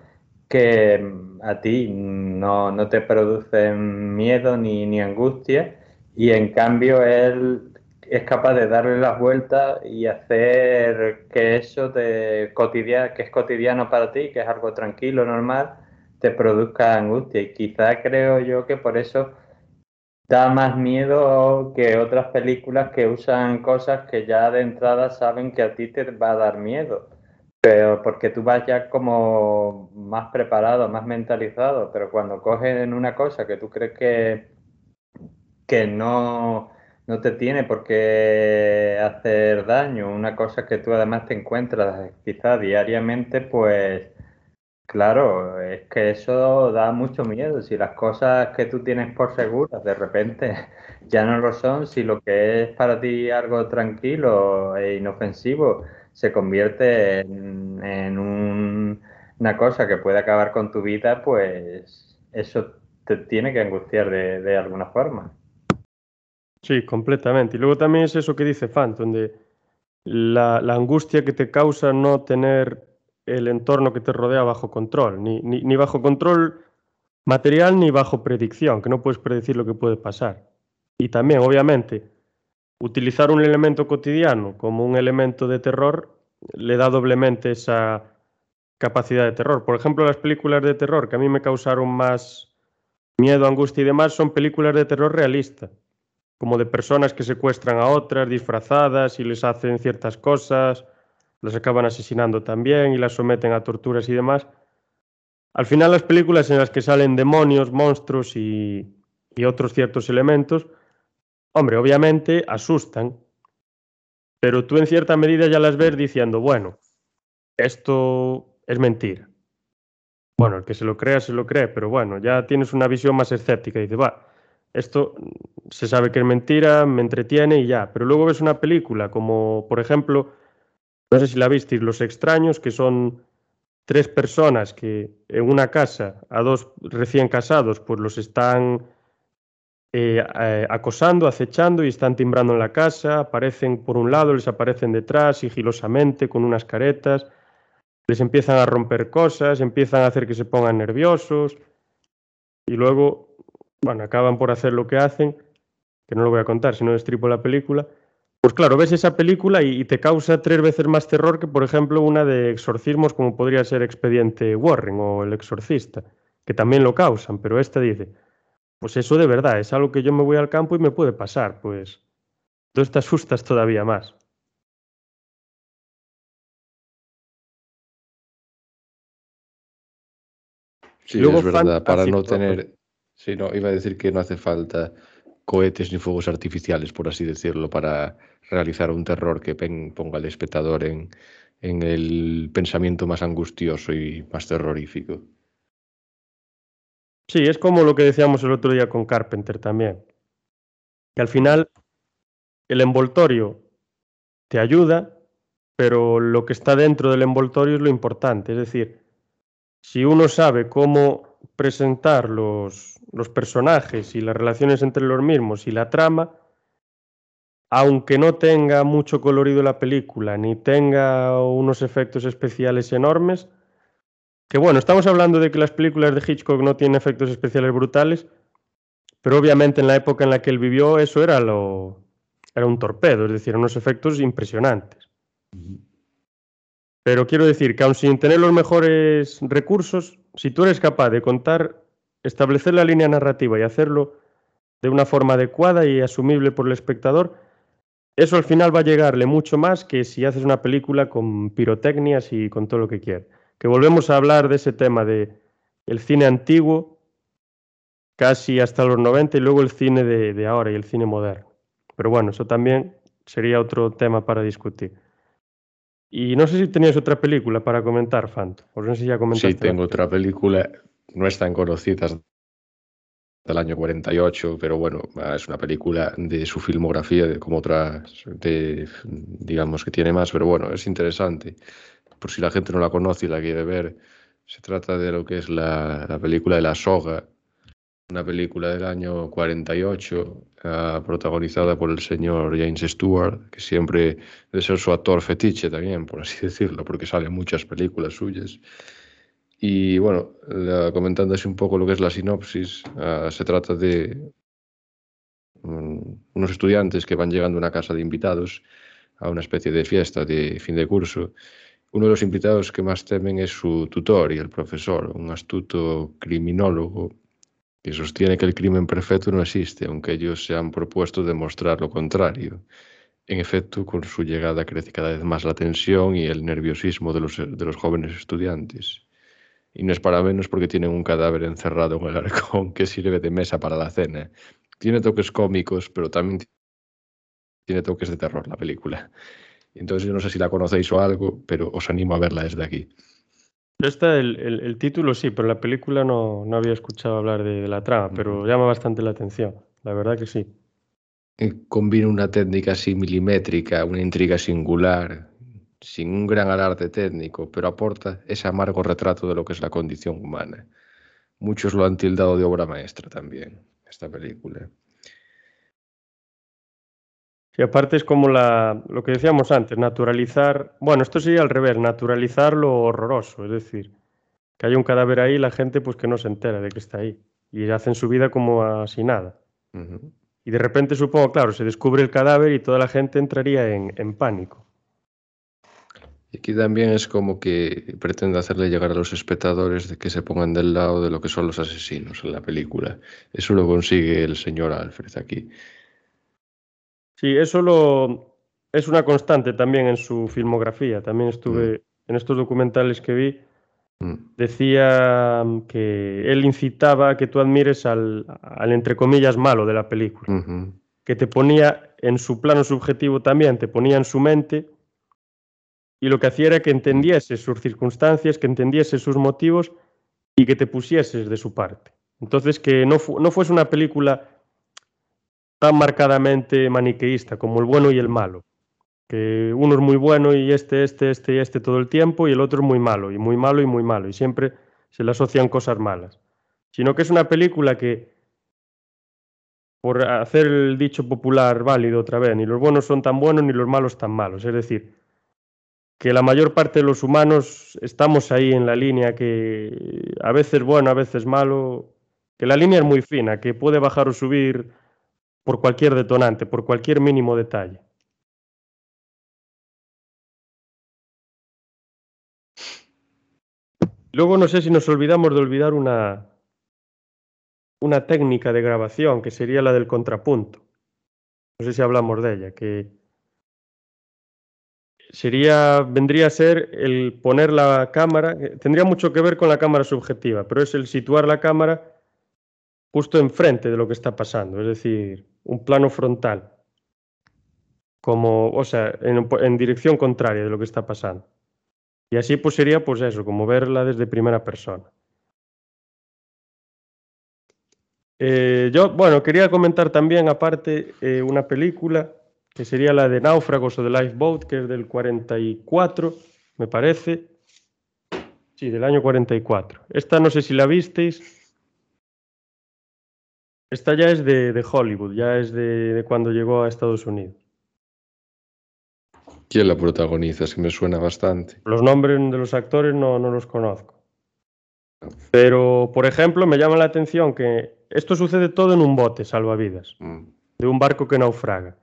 que mm, a ti no, no te producen miedo ni, ni angustia, y en cambio él es capaz de darle las vueltas y hacer que eso de cotidiano, que es cotidiano para ti, que es algo tranquilo, normal, te produzca angustia. Y quizá creo yo que por eso da más miedo que otras películas que usan cosas que ya de entrada saben que a ti te va a dar miedo. Pero porque tú vas ya como más preparado, más mentalizado, pero cuando cogen una cosa que tú crees que, que no no te tiene por qué hacer daño. Una cosa que tú además te encuentras quizá diariamente, pues claro, es que eso da mucho miedo. Si las cosas que tú tienes por seguras de repente (laughs) ya no lo son, si lo que es para ti algo tranquilo e inofensivo se convierte en, una cosa que puede acabar con tu vida, pues eso te tiene que angustiar de alguna forma. Sí, completamente. Y luego también es eso que dice Fant, donde la, angustia que te causa no tener el entorno que te rodea bajo control, ni, ni, bajo control material ni bajo predicción, que no puedes predecir lo que puede pasar. Y también, obviamente, utilizar un elemento cotidiano como un elemento de terror le da doblemente esa capacidad de terror. Por ejemplo, las películas de terror que a mí me causaron más miedo, angustia y demás son películas de terror realista como de personas que secuestran a otras disfrazadas y les hacen ciertas cosas, las acaban asesinando también y las someten a torturas y demás. Al final las películas en las que salen demonios, monstruos y, otros ciertos elementos, hombre, obviamente asustan, pero tú en cierta medida ya las ves diciendo, bueno, esto es mentira. Bueno, el que se lo crea, se lo cree, pero bueno, ya tienes una visión más escéptica y dices, va, esto se sabe que es mentira, me entretiene y ya. Pero luego ves una película como, por ejemplo, no sé si la visteis, Los extraños, que son tres personas que en una casa a dos recién casados pues los están eh, acosando, acechando y están timbrando en la casa, aparecen por un lado, les aparecen detrás sigilosamente con unas caretas, les empiezan a romper cosas, empiezan a hacer que se pongan nerviosos y luego bueno, acaban por hacer lo que hacen, que no lo voy a contar si no destripo la película, pues claro, ves esa película y, te causa tres veces más terror que, por ejemplo, una de exorcismos como podría ser Expediente Warren o El Exorcista, que también lo causan, pero esta dice, pues eso de verdad es algo que yo me voy al campo y me puede pasar, pues tú te asustas todavía más. Sí, es verdad, para no tener, Sí, no, iba a decir que no hace falta cohetes ni fuegos artificiales, por así decirlo, para realizar un terror que ponga al espectador en, en el pensamiento más angustioso y más terrorífico. Sí, es como lo que decíamos el otro día con Carpenter también, que al final el envoltorio te ayuda, pero lo que está dentro del envoltorio es lo importante. Es decir, si uno sabe cómo presentar los, los personajes y las relaciones entre los mismos y la trama, aunque no tenga mucho colorido la película, ni tenga unos efectos especiales enormes, que bueno, estamos hablando de que las películas de Hitchcock no tienen efectos especiales brutales, pero obviamente en la época en la que él vivió eso era lo era un torpedo, es decir, unos efectos impresionantes. Pero quiero decir que aun sin tener los mejores recursos, si tú eres capaz de contar establecer la línea narrativa y hacerlo de una forma adecuada y asumible por el espectador, eso al final va a llegarle mucho más que si haces una película con pirotecnias y con todo lo que quieras. Que volvemos a hablar de ese tema de el cine antiguo, casi hasta los 90, y luego el cine de, de ahora y el cine moderno. Pero bueno, eso también sería otro tema para discutir. Y no sé si tenías otra película para comentar, Fanto. O no sé si ya comentaste. Sí, tengo otra película no es tan conocida del año 48, pero bueno, es una película de su filmografía, como otras, de, digamos que tiene más, pero bueno, es interesante. Por si la gente no la conoce y la quiere ver, se trata de lo que es la, película de la soga, una película del año 48, uh, protagonizada por el señor James Stewart, que siempre debe ser su actor fetiche también, por así (laughs) decirlo, porque sale muchas películas suyas. Y bueno, la, comentando así un poco lo que es la sinopsis, uh, se trata de um, unos estudiantes que van llegando a una casa de invitados a una especie de fiesta de fin de curso. Uno de los invitados que más temen es su tutor y el profesor, un astuto criminólogo que sostiene que el crimen perfecto no existe, aunque ellos se han propuesto demostrar lo contrario. En efecto, con su llegada crece cada vez más la tensión y el nerviosismo de los, de los jóvenes estudiantes. Y no es para menos porque tienen un cadáver encerrado en el (laughs) arcón que sirve de mesa para la cena. Tiene toques cómicos, pero también tiene toques de terror la película. Entonces yo no sé si la conocéis o algo, pero os animo a verla desde aquí. Esta, el, el, el, título sí, pero la película no, no había escuchado hablar de, de, la trama, pero llama bastante la atención, la verdad que sí. Eh, combina una técnica así milimétrica, una intriga singular, sin un gran alarde técnico, pero aporta ese amargo retrato de lo que es la condición humana. Muchos lo han tildado de obra maestra también, esta película. Y aparte es como la, lo que decíamos antes, naturalizar, bueno, esto sería al revés, naturalizar lo horroroso, es decir, que hay un cadáver ahí y la gente pues que no se entera de que está ahí y hacen su vida como así nada. Uh -huh. Y de repente supongo, claro, se descubre el cadáver y toda la gente entraría en, en pánico. Y aquí también es como que pretende hacerle llegar a los espectadores de que se pongan del lado de lo que son los asesinos en la película. Eso lo consigue el señor Alfred aquí. Sí, eso lo, es una constante también en su filmografía. También estuve mm. en estos documentales que vi. Mm. Decía que él incitaba a que tú admires al, al, entre comillas, malo de la película. Que te ponía en su plano subjetivo también, te ponía en su mente. Y lo que hacía era que entendiese sus circunstancias, que entendiese sus motivos y que te pusieses de su parte. Entonces, que no, fu no fuese una película tan marcadamente maniqueísta como el bueno y el malo. Que uno es muy bueno y este, este, este y este todo el tiempo y el otro es muy malo y muy malo y muy malo y siempre se le asocian cosas malas. Sino que es una película que, por hacer el dicho popular válido otra vez, ni los buenos son tan buenos ni los malos tan malos. Es decir, que la mayor parte de los humanos estamos ahí en la línea que a veces bueno, a veces malo, que la línea es muy fina, que puede bajar o subir por cualquier detonante, por cualquier mínimo detalle. Luego no sé si nos olvidamos de olvidar una, una técnica de grabación que sería la del contrapunto. No sé si hablamos de ella, que sería, vendría a ser el poner la cámara, tendría mucho que ver con la cámara subjetiva, pero es el situar la cámara justo enfrente de lo que está pasando, es decir, un plano frontal, como, o sea, en, dirección contraria de lo que está pasando. Y así pues sería pues eso, como verla desde primera persona. Eh, yo, bueno, quería comentar también aparte eh, una película que sería la de Náufragos o de Lifeboat, que es del 44, me parece. Sí, del año 44. Esta no sé si la visteis. Esta ya es de, de Hollywood, ya es de, de, cuando llegó a Estados Unidos. ¿Quién la protagoniza? Si me suena bastante. Los nombres de los actores no, no los conozco. Pero, por ejemplo, me llama la atención que esto sucede todo en un bote salvavidas, mm. de un barco que naufraga.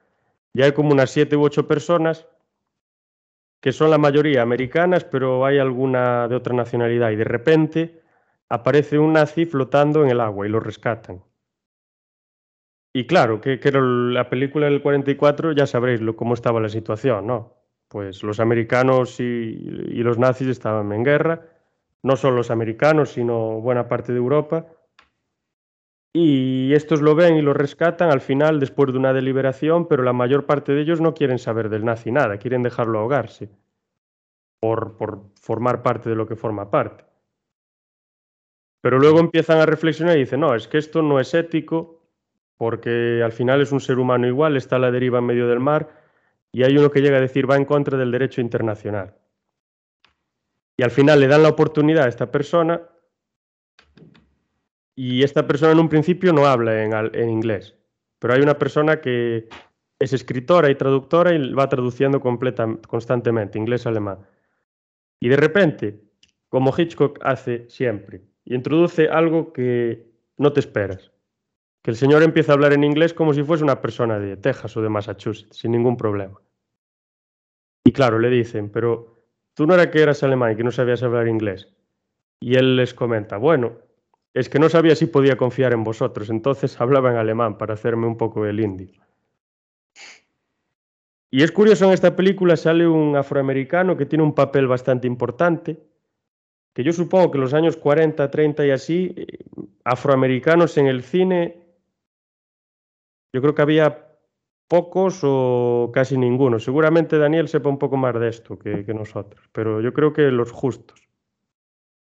Y hay como unas siete u ocho personas que son la mayoría americanas, pero hay alguna de otra nacionalidad. Y de repente aparece un nazi flotando en el agua y lo rescatan. Y claro, que, que era la película del 44, ya sabréis lo, cómo estaba la situación, ¿no? Pues los americanos y, los nazis estaban en guerra, no solo los americanos, sino buena parte de Europa. Y estos lo ven y lo rescatan al final después de una deliberación, pero la mayor parte de ellos no quieren saber del nazi nada, quieren dejarlo ahogarse por formar parte de lo que forma parte. Pero luego empiezan a reflexionar y dicen, no, es que esto no es ético, porque al final es un ser humano igual, está a la deriva en medio del mar y hay uno que llega a decir va en contra del derecho internacional. Y al final le dan la oportunidad a esta persona Y esta persona en un principio no habla en, inglés, pero hay una persona que es escritora y traductora y va traduciendo constantemente, inglés-alemán. Y de repente, como Hitchcock hace siempre, introduce algo que no te esperas. Que el señor empieza a hablar en inglés como si fuese una persona de Texas o de Massachusetts, sin ningún problema. Y claro, le dicen, pero tú no era que eras alemán y que no sabías hablar inglés. Y él les comenta, bueno, es que no sabía si podía confiar en vosotros, entonces hablaba en alemán para hacerme un poco el indio. Y es curioso, en esta película sale un afroamericano que tiene un papel bastante importante, que yo supongo que en los años 40, 30 y así, eh, afroamericanos en el cine, yo creo que había pocos o casi ninguno. Seguramente Daniel sepa un poco más de esto que, nosotros, pero yo creo que los justos.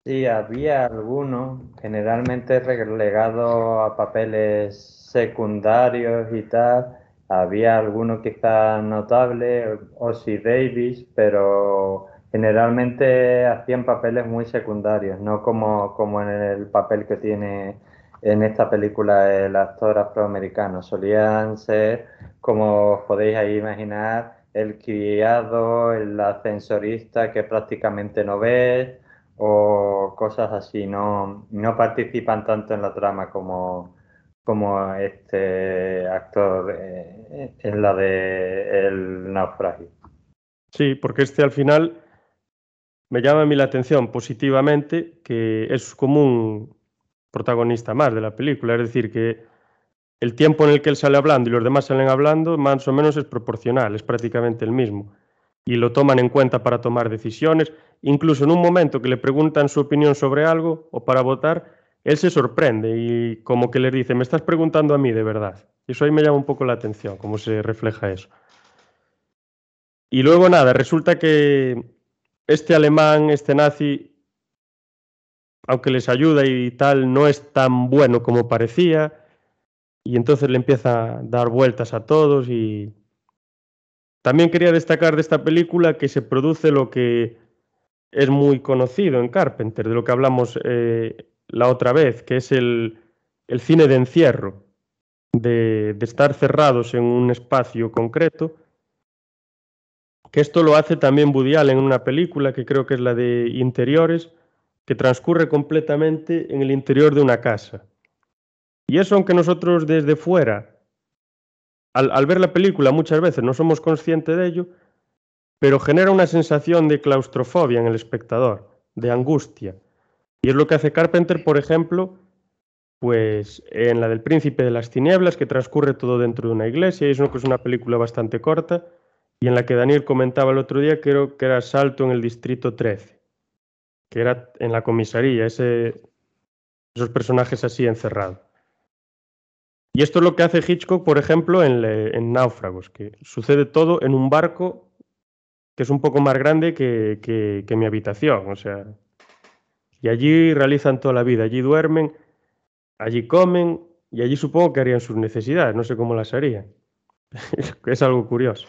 Sí, había algunos, generalmente relegados a papeles secundarios y tal, había alguno quizás notable, Ozzy Davis, pero generalmente hacían papeles muy secundarios, no como, como en el papel que tiene en esta película el actor afroamericano. Solían ser, como os podéis ahí imaginar, el criado, el ascensorista que prácticamente no ves o cosas así, no, no participan tanto en la trama como, como este actor eh, en la de El naufragio. Sí, porque este al final me llama a mí la atención positivamente que es como un protagonista más de la película, es decir, que el tiempo en el que él sale hablando y los demás salen hablando más o menos es proporcional, es prácticamente el mismo. Y lo toman en cuenta para tomar decisiones, incluso en un momento que le preguntan su opinión sobre algo o para votar, él se sorprende y como que le dice, me estás preguntando a mí de verdad. Eso ahí me llama un poco la atención, cómo se refleja eso. Y luego nada, resulta que este alemán, este nazi, aunque les ayuda y tal, no es tan bueno como parecía. Y entonces le empieza a dar vueltas a todos y también quería destacar de esta película que se produce lo que es muy conocido en Carpenter, de lo que hablamos eh, la otra vez, que es el, cine de encierro, de, estar cerrados en un espacio concreto, que esto lo hace también Woody en una película que creo que es la de Interiores, que transcurre completamente en el interior de una casa. Y eso aunque nosotros desde fuera, al, ver la película muchas veces no somos conscientes de ello, pero genera una sensación de claustrofobia en el espectador, de angustia. Y es lo que hace Carpenter, por ejemplo, pues en la del Príncipe de las Tinieblas, que transcurre todo dentro de una iglesia, y es una película bastante corta, y en la que Daniel comentaba el otro día, creo que era Salto en el Distrito 13, que era en la comisaría, ese, esos personajes así encerrados. Y esto es lo que hace Hitchcock, por ejemplo, en, Náufragos, que sucede todo en un barco que es un poco más grande que, que mi habitación, o sea, y allí realizan toda la vida, allí duermen, allí comen y allí supongo que harían sus necesidades, no sé cómo las harían. (laughs) es algo curioso.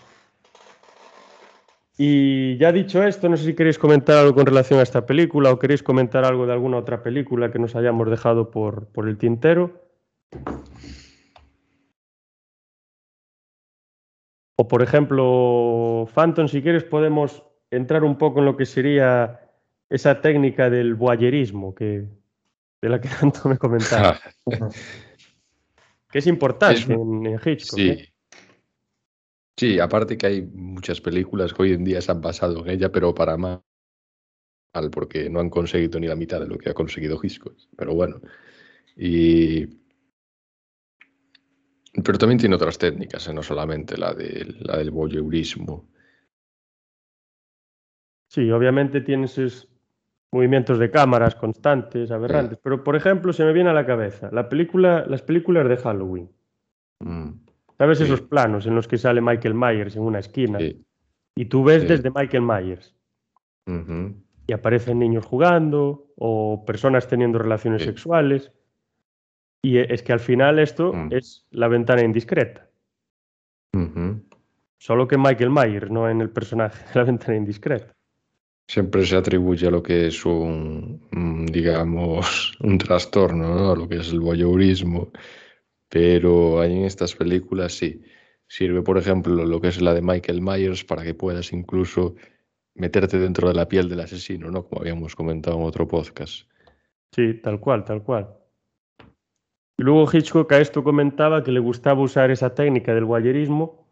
Y ya dicho esto, no sé si queréis comentar algo con relación a esta película o queréis comentar algo de alguna otra película que nos hayamos dejado por, por el tintero. O por ejemplo, Phantom, si quieres podemos entrar un poco en lo que sería esa técnica del voyerismo que, de la que (laughs) tanto me comentaba. (laughs) que es importante en, Hitchcock. Sí. ¿eh? Sí, aparte que hay muchas películas que hoy en día se han basado en ella, pero para mal, porque no han conseguido ni la mitad de lo que ha conseguido Hitchcock. Pero bueno. Y. Pero también tiene otras técnicas, ¿eh? no solamente la, de, la del voyeurismo. Sí, obviamente tiene sus, movimientos de cámaras constantes, aberrantes. Pero, por ejemplo, se me viene a la cabeza la película, las películas de Halloween. Mm. ¿Sabes esos planos en los que sale Michael Myers en una esquina? Y tú ves desde Michael Myers. Y aparecen niños jugando o personas teniendo relaciones sexuales. Y es que al final esto mm. es la ventana indiscreta. Solo que Michael Myers, no en el personaje de (laughs) la ventana indiscreta. Siempre se atribuye a lo que es un, digamos, (laughs) un trastorno, ¿no? Lo que es el voyeurismo. Pero ahí en estas películas sí. Sirve, por ejemplo, lo que es la de Michael Myers para que puedas incluso meterte dentro de la piel del asesino, ¿no? Como habíamos comentado en otro podcast. Sí, tal cual, tal cual. Y luego Hitchcock a esto comentaba que le gustaba usar esa técnica del voyerismo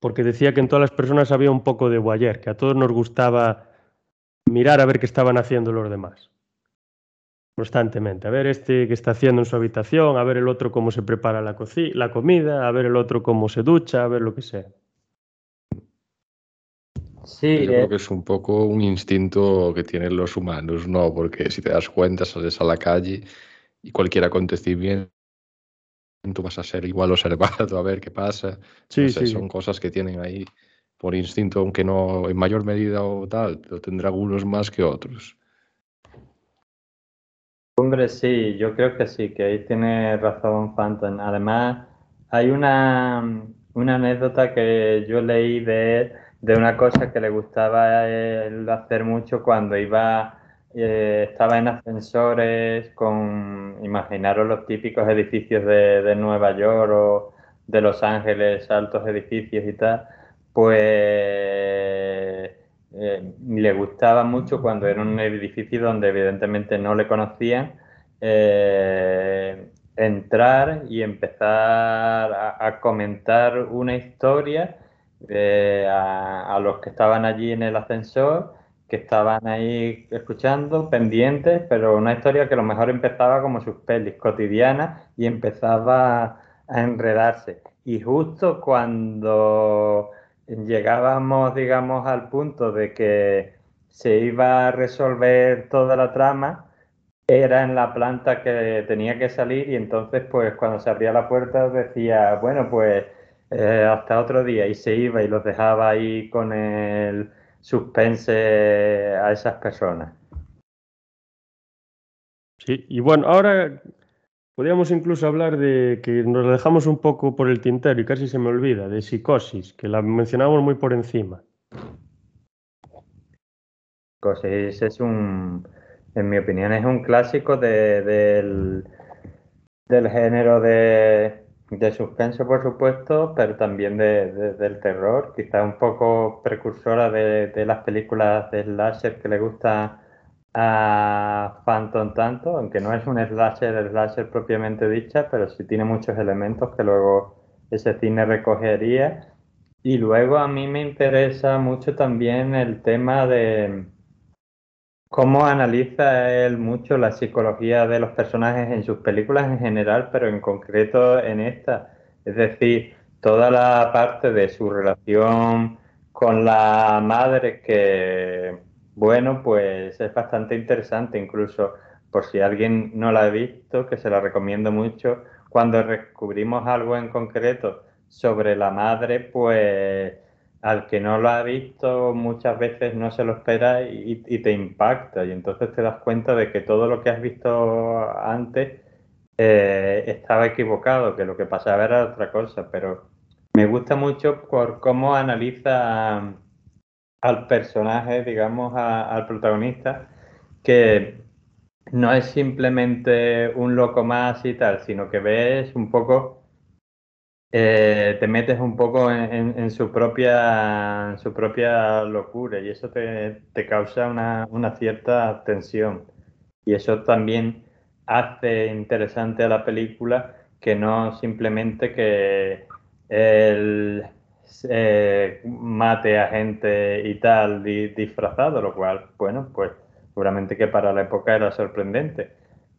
porque decía que en todas las personas había un poco de voyer, que a todos nos gustaba mirar a ver qué estaban haciendo los demás. Constantemente, a ver este que está haciendo en su habitación, a ver el otro cómo se prepara la, la comida, a ver el otro cómo se ducha, a ver lo que sea. Sí, Yo creo eh. que es un poco un instinto que tienen los humanos, ¿no? Porque si te das cuenta, sales a la calle y cualquier acontecimiento vas a ser igual (laughs) observado a ver qué pasa. Sí, sí. Son cosas que tienen ahí por instinto, aunque no en mayor medida o tal, pero tendrá algunos más que otros. Hombre, sí, yo creo que sí, que ahí tiene razón Phantom. Además, hay una, una anécdota que yo leí de, de una cosa que le gustaba hacer mucho cuando iba eh, estaba en ascensores con, imaginaros los típicos edificios de, Nueva York o de Los Ángeles, altos edificios y tal, pues eh, le gustaba mucho cuando era un edificio donde evidentemente no le conocían, eh, entrar y empezar a, comentar una historia a, a los que estaban allí en el ascensor que estaban ahí escuchando, pendientes, pero una historia que a lo mejor empezaba como sus pelis cotidianas y empezaba a enredarse. Y justo cuando llegábamos, digamos, al punto de que se iba a resolver toda la trama, era en la planta que tenía que salir y entonces pues cuando se abría la puerta decía, bueno, pues eh, hasta otro día y se iba y los dejaba ahí con el suspense a esas personas. Sí, y bueno, ahora podríamos incluso hablar de que nos dejamos un poco por el tintero y casi se me olvida, de psicosis, que la mencionamos muy por encima. Psicosis es un, en mi opinión, es un clásico del, del género de, de suspenso, por supuesto, pero también de, del terror, quizá un poco precursora de, de, las películas de slasher que le gusta a Phantom tanto, aunque no es un slasher, slasher propiamente dicha, pero sí tiene muchos elementos que luego ese cine recogería. Y luego a mí me interesa mucho también el tema de, cómo analiza él mucho la psicología de los personajes en sus películas en general, pero en concreto en esta. Es decir, toda la parte de su relación con la madre que, bueno, pues es bastante interesante, incluso por si alguien no la ha visto, que se la recomiendo mucho, cuando descubrimos algo en concreto sobre la madre, pues al que no lo ha visto muchas veces no se lo espera y, te impacta. Y entonces te das cuenta de que todo lo que has visto antes eh, estaba equivocado, que lo que pasaba era otra cosa, pero me gusta mucho por cómo analiza al personaje, digamos, al protagonista, que no es simplemente un loco más y tal, sino que ves un poco eh, te metes un poco en, su propia, su propia locura y eso te, causa una, cierta tensión. Y eso también hace interesante a la película que no simplemente que él eh, mate a gente y tal disfrazado, lo cual, bueno, pues seguramente que para la época era sorprendente,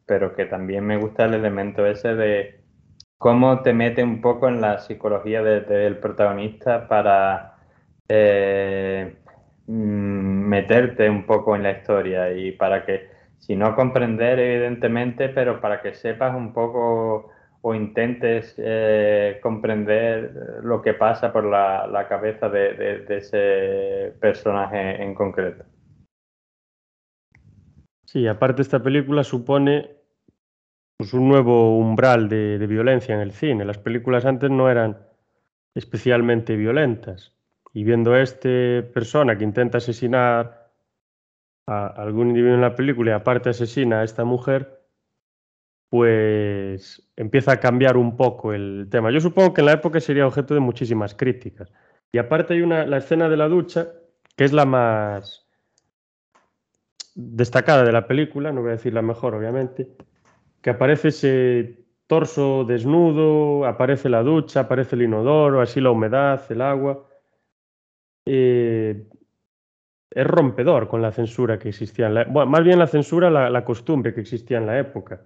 pero que también me gusta el elemento ese de cómo te mete un poco en la psicología del protagonista para eh, mm, meterte un poco en la historia y para que, si no comprender evidentemente, pero para que sepas un poco o intentes eh, comprender lo que pasa por la, cabeza de, ese personaje en concreto. Sí, aparte esta película supone pues un nuevo umbral de, violencia en el cine. Las películas antes no eran especialmente violentas. Y viendo a esta persona que intenta asesinar a algún individuo en la película y aparte asesina a esta mujer, pues empieza a cambiar un poco el tema. Yo supongo que en la época sería objeto de muchísimas críticas. Y aparte hay una, la escena de la ducha, que es la más destacada de la película, no voy a decir la mejor, obviamente, que aparece ese torso desnudo, aparece la ducha, aparece el inodoro, así la humedad, el agua. Eh, es rompedor con la censura que existía en la bueno, más bien la censura, la, la, costumbre que existía en la época.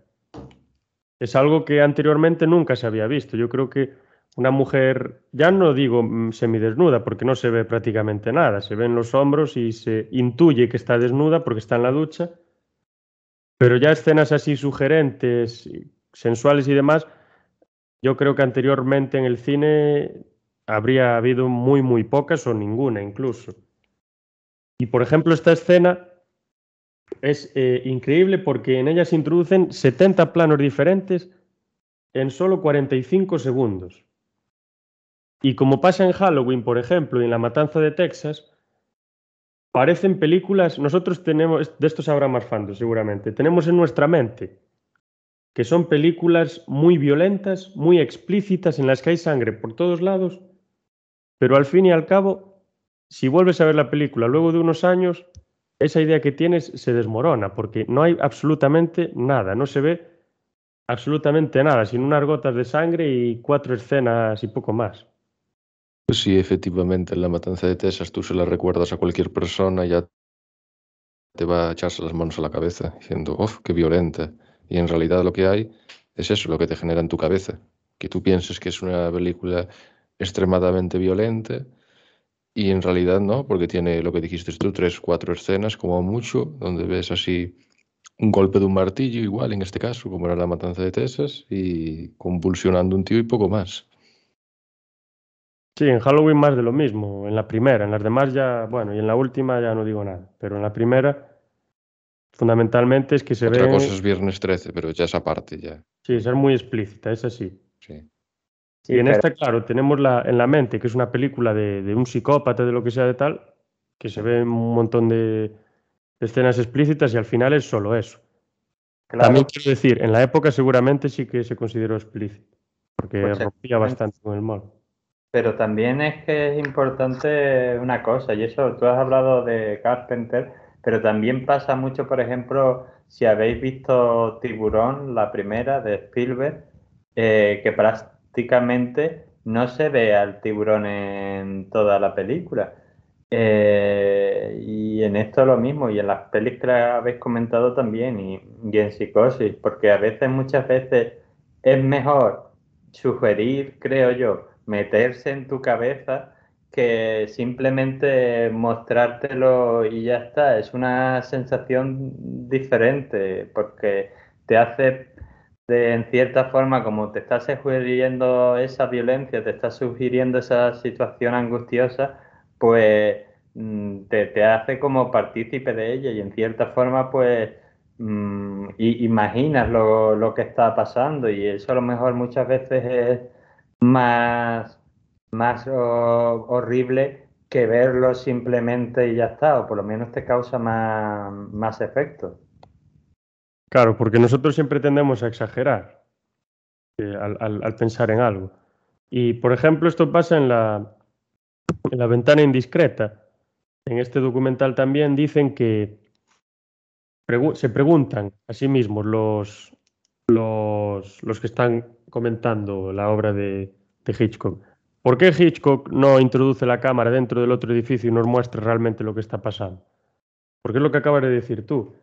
Es algo que anteriormente nunca se había visto. Yo creo que una mujer, ya no digo mm, semidesnuda, porque no se ve prácticamente nada, se ven los hombros y se intuye que está desnuda porque está en la ducha, pero ya escenas así sugerentes sensuales y demás, yo creo que anteriormente en el cine habría habido muy, muy pocas o ninguna incluso. Y por ejemplo, esta escena es eh, increíble porque en ella se introducen 70 planos diferentes en solo 45 segundos. Y como pasa en Halloween, por ejemplo, y en La Matanza de Texas, parecen películas, nosotros tenemos, de esto sabrá más fando seguramente, tenemos en nuestra mente que son películas muy violentas, muy explícitas, en las que hay sangre por todos lados, pero al fin y al cabo, si vuelves a ver la película luego de unos años, esa idea que tienes se desmorona, porque no hay absolutamente nada, no se ve absolutamente nada, sin unas gotas de sangre y cuatro escenas y poco más. Pues sí, efectivamente, en la matanza de Texas tú se la recuerdas a cualquier persona, ya te va a echarse las manos a la cabeza, diciendo, ¡oh, qué violenta! Y en realidad lo que hay es eso, lo que te genera en tu cabeza. Que tú pienses que es una película extremadamente violenta y en realidad no, porque tiene lo que dijiste tú, tres, cuatro escenas como mucho, donde ves así un golpe de un martillo, igual en este caso, como era la matanza de Texas, y convulsionando un tío y poco más. Sí, en Halloween más de lo mismo, en la primera, en las demás ya, bueno, y en la última ya no digo nada, pero en la primera Fundamentalmente es que se ve. Otra cosa es Viernes 13, pero ya esa parte ya. Sí, ser muy explícita, es así. Sí. Y en esta, claro, tenemos la, en la mente que es una película de, de, un psicópata, de lo que sea de tal, que se ve un montón de, de escenas explícitas y al final es solo eso. También quiero decir, en la época seguramente sí que se consideró explícito, porque pues rompía bastante con el mal. Pero también es que es importante una cosa, y eso tú has hablado de Carpenter, pero también pasa mucho, por ejemplo, si habéis visto Tiburón, la primera de Spielberg, eh, que prácticamente no se ve al tiburón en toda la película. Eh, y en esto lo mismo, y en las películas que habéis comentado también, y, y en psicosis, porque a veces, muchas veces, es mejor sugerir, creo yo, meterse en tu cabeza que simplemente mostrártelo y ya está. Es una sensación diferente porque te hace, de, en cierta forma, como te estás sugiriendo esa violencia, te estás sugiriendo esa situación angustiosa, pues mm, te, hace como partícipe de ella y en cierta forma, pues mm, imaginas lo, lo que está pasando y eso a lo mejor muchas veces es más más horrible que verlo simplemente y ya está, o por lo menos te causa más, más efecto. Claro, porque nosotros siempre tendemos a exagerar eh, al, pensar en algo. Y, por ejemplo, esto pasa en la, en la ventana indiscreta. En este documental también dicen que se preguntan a sí mismos los, los, que están comentando la obra de, de Hitchcock ¿Por qué Hitchcock no introduce la cámara dentro del otro edificio y nos muestra realmente lo que está pasando? Porque es lo que acabas de decir tú,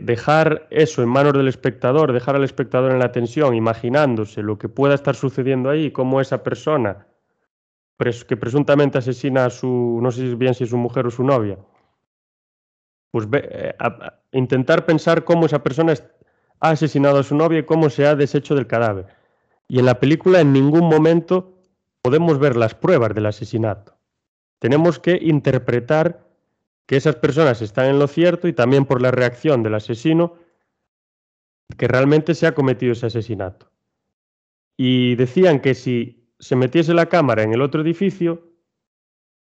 dejar eso en manos del espectador, dejar al espectador en la tensión, imaginándose lo que pueda estar sucediendo ahí, cómo esa persona que presuntamente asesina a su, no sé bien si es su mujer o su novia, pues eh, intentar pensar cómo esa persona ha asesinado a su novia y cómo se ha deshecho del cadáver. Y en la película en ningún momento podemos ver las pruebas del asesinato. Tenemos que interpretar que esas personas están en lo cierto y también por la reacción del asesino que realmente se ha cometido ese asesinato. Y decían que si se metiese la cámara en el otro edificio,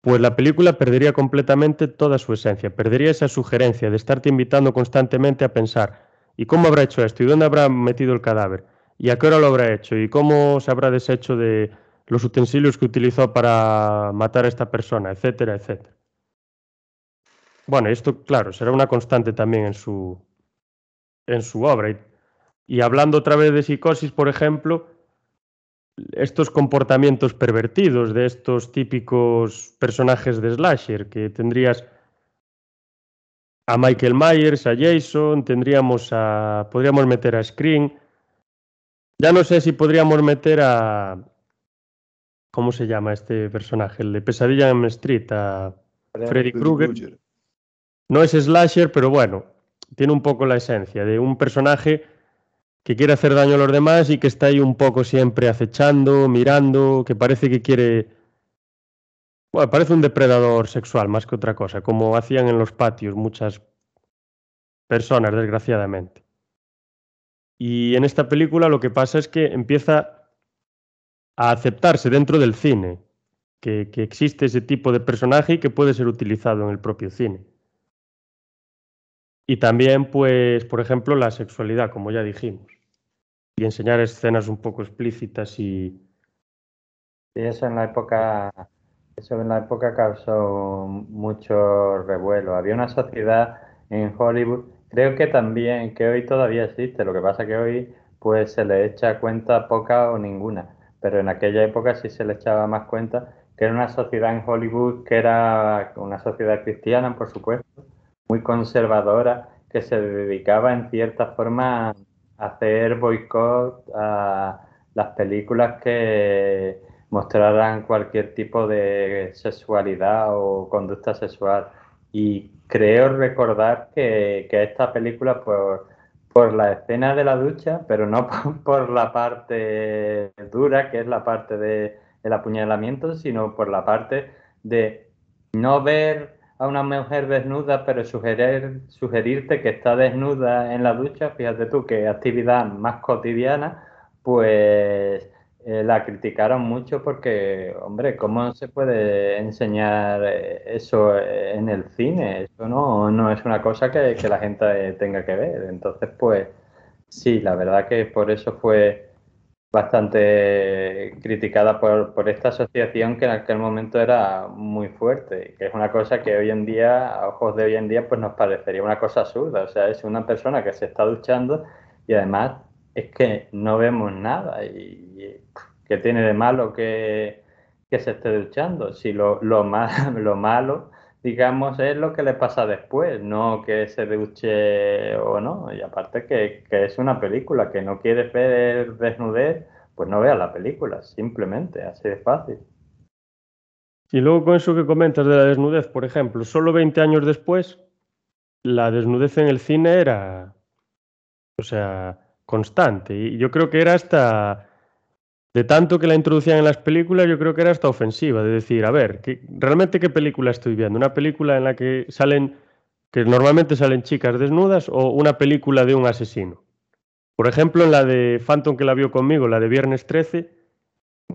pues la película perdería completamente toda su esencia, perdería esa sugerencia de estarte invitando constantemente a pensar, ¿y cómo habrá hecho esto? ¿Y dónde habrá metido el cadáver? ¿Y a qué hora lo habrá hecho? ¿Y cómo se habrá deshecho de los utensilios que utilizó para matar a esta persona? Etcétera, etcétera. Bueno, esto, claro, será una constante también en su, en su obra. Y, hablando otra vez de psicosis, por ejemplo, estos comportamientos pervertidos de estos típicos personajes de slasher, que tendrías a Michael Myers, a Jason, tendríamos a. podríamos meter a Scream. Ya no sé si podríamos meter a. ¿Cómo se llama este personaje? El de Pesadilla en Street, a Freddy Krueger. No es slasher, pero bueno, tiene un poco la esencia de un personaje que quiere hacer daño a los demás y que está ahí un poco siempre acechando, mirando, que parece que quiere... Bueno, parece un depredador sexual más que otra cosa, como hacían en los patios muchas personas, desgraciadamente. Y en esta película lo que pasa es que empieza a aceptarse dentro del cine, que, existe ese tipo de personaje y que puede ser utilizado en el propio cine. Y también, pues, por ejemplo, la sexualidad, como ya dijimos. Y enseñar escenas un poco explícitas y... Eso en la época, eso en la época causó mucho revuelo. Había una sociedad en Hollywood, creo que también, que hoy todavía existe, lo que pasa que hoy pues se le echa cuenta poca o ninguna, pero en aquella época sí se le echaba más cuenta que era una sociedad en Hollywood que era una sociedad cristiana, por supuesto, muy conservadora que se dedicaba en cierta forma a hacer boicot a las películas que mostraran cualquier tipo de sexualidad o conducta sexual. Y creo recordar que, esta película, por, por la escena de la ducha, pero no (laughs) por, la parte dura, que es la parte de, del apuñalamiento, sino por la parte de no ver a una mujer desnuda, pero sugerir, sugerirte que está desnuda en la ducha, fíjate tú, que actividad más cotidiana, pues eh, la criticaron mucho porque, hombre, ¿cómo se puede enseñar eh, eso en el cine? Eso no, no es una cosa que, que la gente tenga que ver. Entonces, pues sí, la verdad que por eso fue bastante criticada por, por, esta asociación que en aquel momento era muy fuerte, que es una cosa que hoy en día, a ojos de hoy en día, pues nos parecería una cosa absurda. O sea, es una persona que se está duchando y además es que no vemos nada. ¿Y, qué tiene de malo que, que se esté duchando? Si lo, lo, (laughs) lo malo digamos, es lo que le pasa después, no que se duche o no. Y aparte que, es una película, que no quieres ver desnudez, pues no veas la película, simplemente, así de fácil. Y luego con eso que comentas de la desnudez, por ejemplo, solo 20 años después, la desnudez en el cine era, o sea, constante. Y yo creo que era hasta de tanto que la introducían en las películas, yo creo que era hasta ofensiva, de decir, a ver, ¿realmente qué película estoy viendo? ¿Una película en la que salen, que normalmente salen chicas desnudas o una película de un asesino? Por ejemplo, en la de Phantom que la vio conmigo, la de Viernes 13,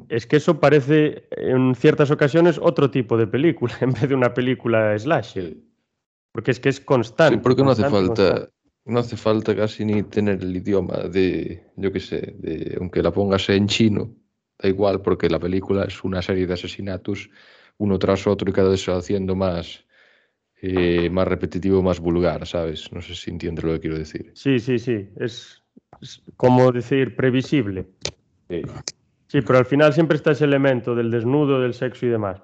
es que eso parece en ciertas ocasiones otro tipo de película (laughs) en vez de una película slash. Porque es que es constante. Sí, porque no hace falta, no hace falta casi ni tener el idioma de, yo qué sé, de, aunque la pongas en chino, da igual porque la película es una serie de asesinatos uno tras otro y cada vez se va haciendo más, eh, más repetitivo, más vulgar, ¿sabes? No sé si entiendes lo que quiero decir. Sí, sí, sí, es, como decir previsible. Sí. sí, pero al final siempre está ese elemento del desnudo, del sexo y demás.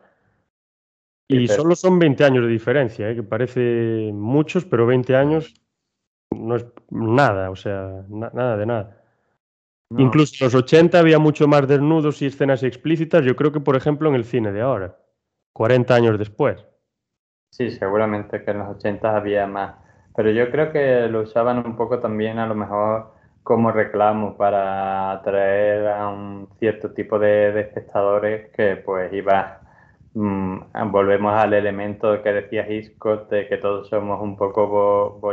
Y solo son 20 años de diferencia, ¿eh? que parece muchos, pero 20 años no es nada, o sea, nada de nada. Incluso en los 80 había mucho más desnudos y escenas explícitas, yo creo que por ejemplo en el cine de ahora, 40 años después. Sí, seguramente que en los 80 había más, pero yo creo que lo usaban un poco también a lo mejor como reclamo para atraer a un cierto tipo de, espectadores que pues iba, mm, volvemos al elemento que decía Hitchcock de que todos somos un poco bo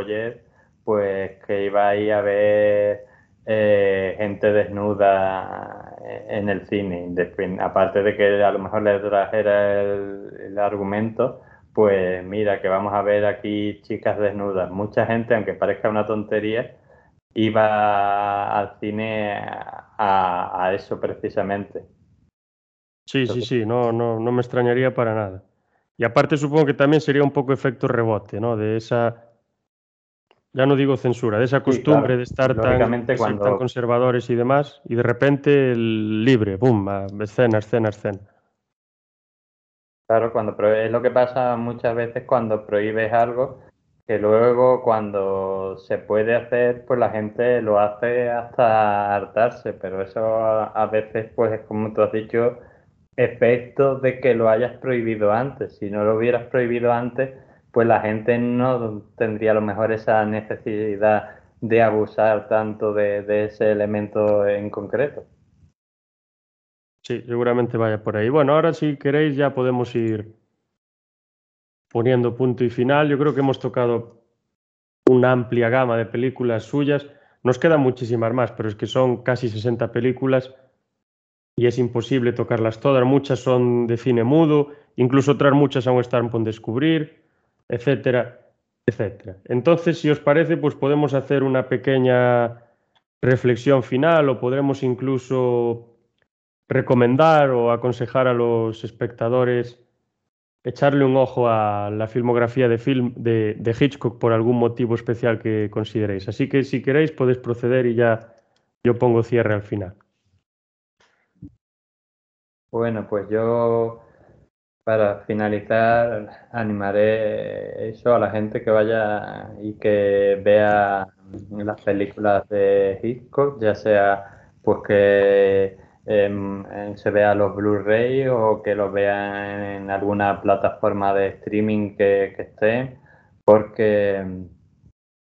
pues que iba a ver eh, gente desnuda en el cine. aparte de que a lo mejor le trajera el, argumento, pues mira, que vamos a ver aquí chicas desnudas. Mucha gente, aunque parezca una tontería, iba al cine a, eso precisamente. Sí, sí, sí, no, no, no me extrañaría para nada. Y aparte supongo que también sería un poco efecto rebote, ¿no? De esa ya no digo censura, de esa costumbre de estar tan, tan, conservadores y demás, y de repente el libre, boom, escena, escena, escena. Claro, cuando es lo que pasa muchas veces cuando prohíbes algo, que luego cuando se puede hacer, pues la gente lo hace hasta hartarse, pero eso a, veces, pues es como tú has dicho, efecto de que lo hayas prohibido antes. Si no lo hubieras prohibido antes, pues la gente no tendría a lo mejor esa necesidad de abusar tanto de, ese elemento en concreto. Sí, seguramente vaya por ahí. Bueno, ahora si queréis ya podemos ir poniendo punto y final. Yo creo que hemos tocado una amplia gama de películas suyas. Nos quedan muchísimas más, pero es que son casi 60 películas y es imposible tocarlas todas. Muchas son de cine mudo, incluso otras muchas aún están por descubrir etcétera, etcétera. Entonces, si os parece, pues podemos hacer una pequeña reflexión final o podremos incluso recomendar o aconsejar a los espectadores echarle un ojo a la filmografía de, film, de, de, Hitchcock por algún motivo especial que consideréis. Así que si queréis podéis proceder y ya yo pongo cierre al final. Bueno, pues yo para finalizar, animaré eso a la gente que vaya y que vea las películas de Hitchcock, ya sea pues que em, se vea los Blu-ray o que los vean en alguna plataforma de streaming que, esté, porque,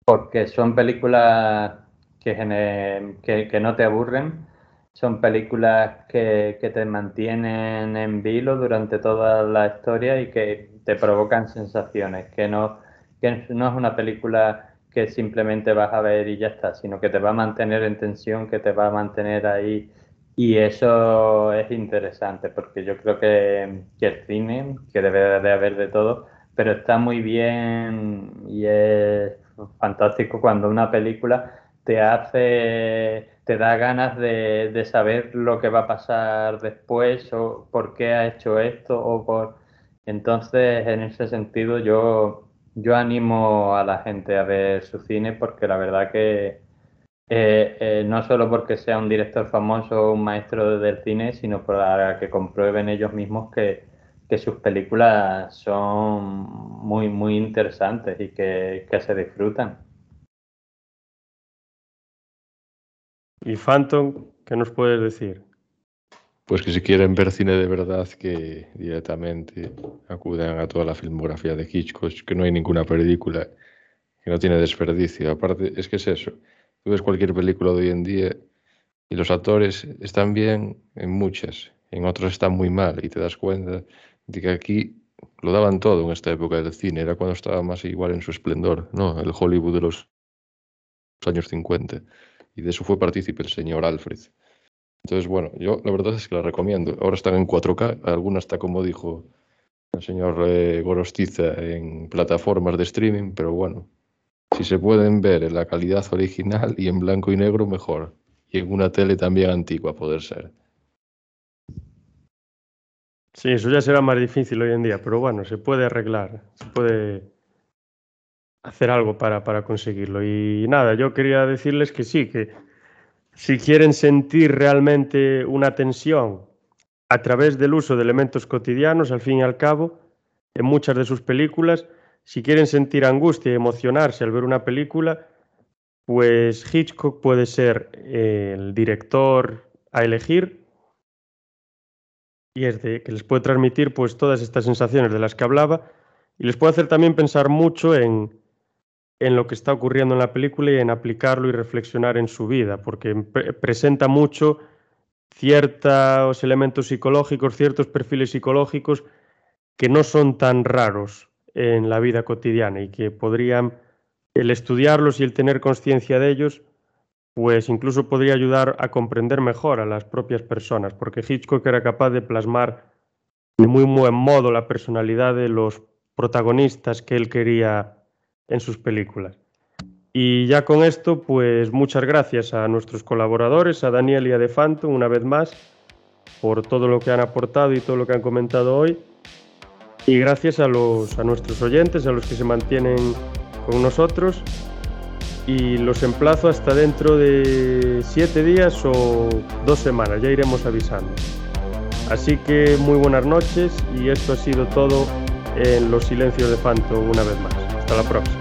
porque son películas que, que no te aburren son películas que, te mantienen en vilo durante toda la historia y que te provocan sensaciones, que no, que no es una película que simplemente vas a ver y ya está, sino que te va a mantener en tensión, que te va a mantener ahí. Y eso es interesante, porque yo creo que, que el cine, que debe de haber de todo, pero está muy bien y es fantástico cuando una película te hace te da ganas de, saber lo que va a pasar después o por qué ha hecho esto o por entonces en ese sentido yo yo animo a la gente a ver su cine porque la verdad que eh, eh, no solo porque sea un director famoso o un maestro del cine sino para que comprueben ellos mismos que, que sus películas son muy muy interesantes y que, que se disfrutan. ¿Y Phantom, qué nos puedes decir? Pues que si quieren ver cine de verdad, que directamente acudan a toda la filmografía de Hitchcock, que no hay ninguna película que no tiene desperdicio. Aparte, es que es eso. Tú ves cualquier película de hoy en día y los actores están bien en muchas, en otras están muy mal y te das cuenta de que aquí lo daban todo en esta época del cine, era cuando estaba más igual en su esplendor, ¿no? El Hollywood de los años 50 y de eso fue partícipe el señor Alfred. Entonces, bueno, yo la verdad es que la recomiendo. Ahora están en 4K, alguna está, como dijo el señor eh, Gorostiza, en plataformas de streaming, pero bueno, si se pueden ver en la calidad original y en blanco y negro, mejor. Y en una tele también antigua, poder ser. Sí, eso ya será más difícil hoy en día, pero bueno, se puede arreglar, se puede hacer algo para, para conseguirlo. Y nada, yo quería decirles que sí, que si quieren sentir realmente una tensión a través del uso de elementos cotidianos, al fin y al cabo, en muchas de sus películas, si quieren sentir angustia y emocionarse al ver una película, pues Hitchcock puede ser el director a elegir y es de que les puede transmitir pues todas estas sensaciones de las que hablaba y les puede hacer también pensar mucho en, en lo que está ocurriendo en la película y en aplicarlo y reflexionar en su vida, porque presenta mucho ciertos elementos psicológicos, ciertos perfiles psicológicos que no son tan raros en la vida cotidiana y que podrían, el estudiarlos y el tener conciencia de ellos, pues incluso podría ayudar a comprender mejor a las propias personas, porque Hitchcock era capaz de plasmar de muy buen modo la personalidad de los protagonistas que él quería en sus películas. Y ya con esto, pues muchas gracias a nuestros colaboradores, a Daniel y a Defanto, una vez más, por todo lo que han aportado y todo lo que han comentado hoy. Y gracias a, los, a nuestros oyentes, a los que se mantienen con nosotros. Y los emplazo hasta dentro de siete días o dos semanas, ya iremos avisando. Así que muy buenas noches y esto ha sido todo en Los Silencios de Fanto una vez más. Hasta la próxima.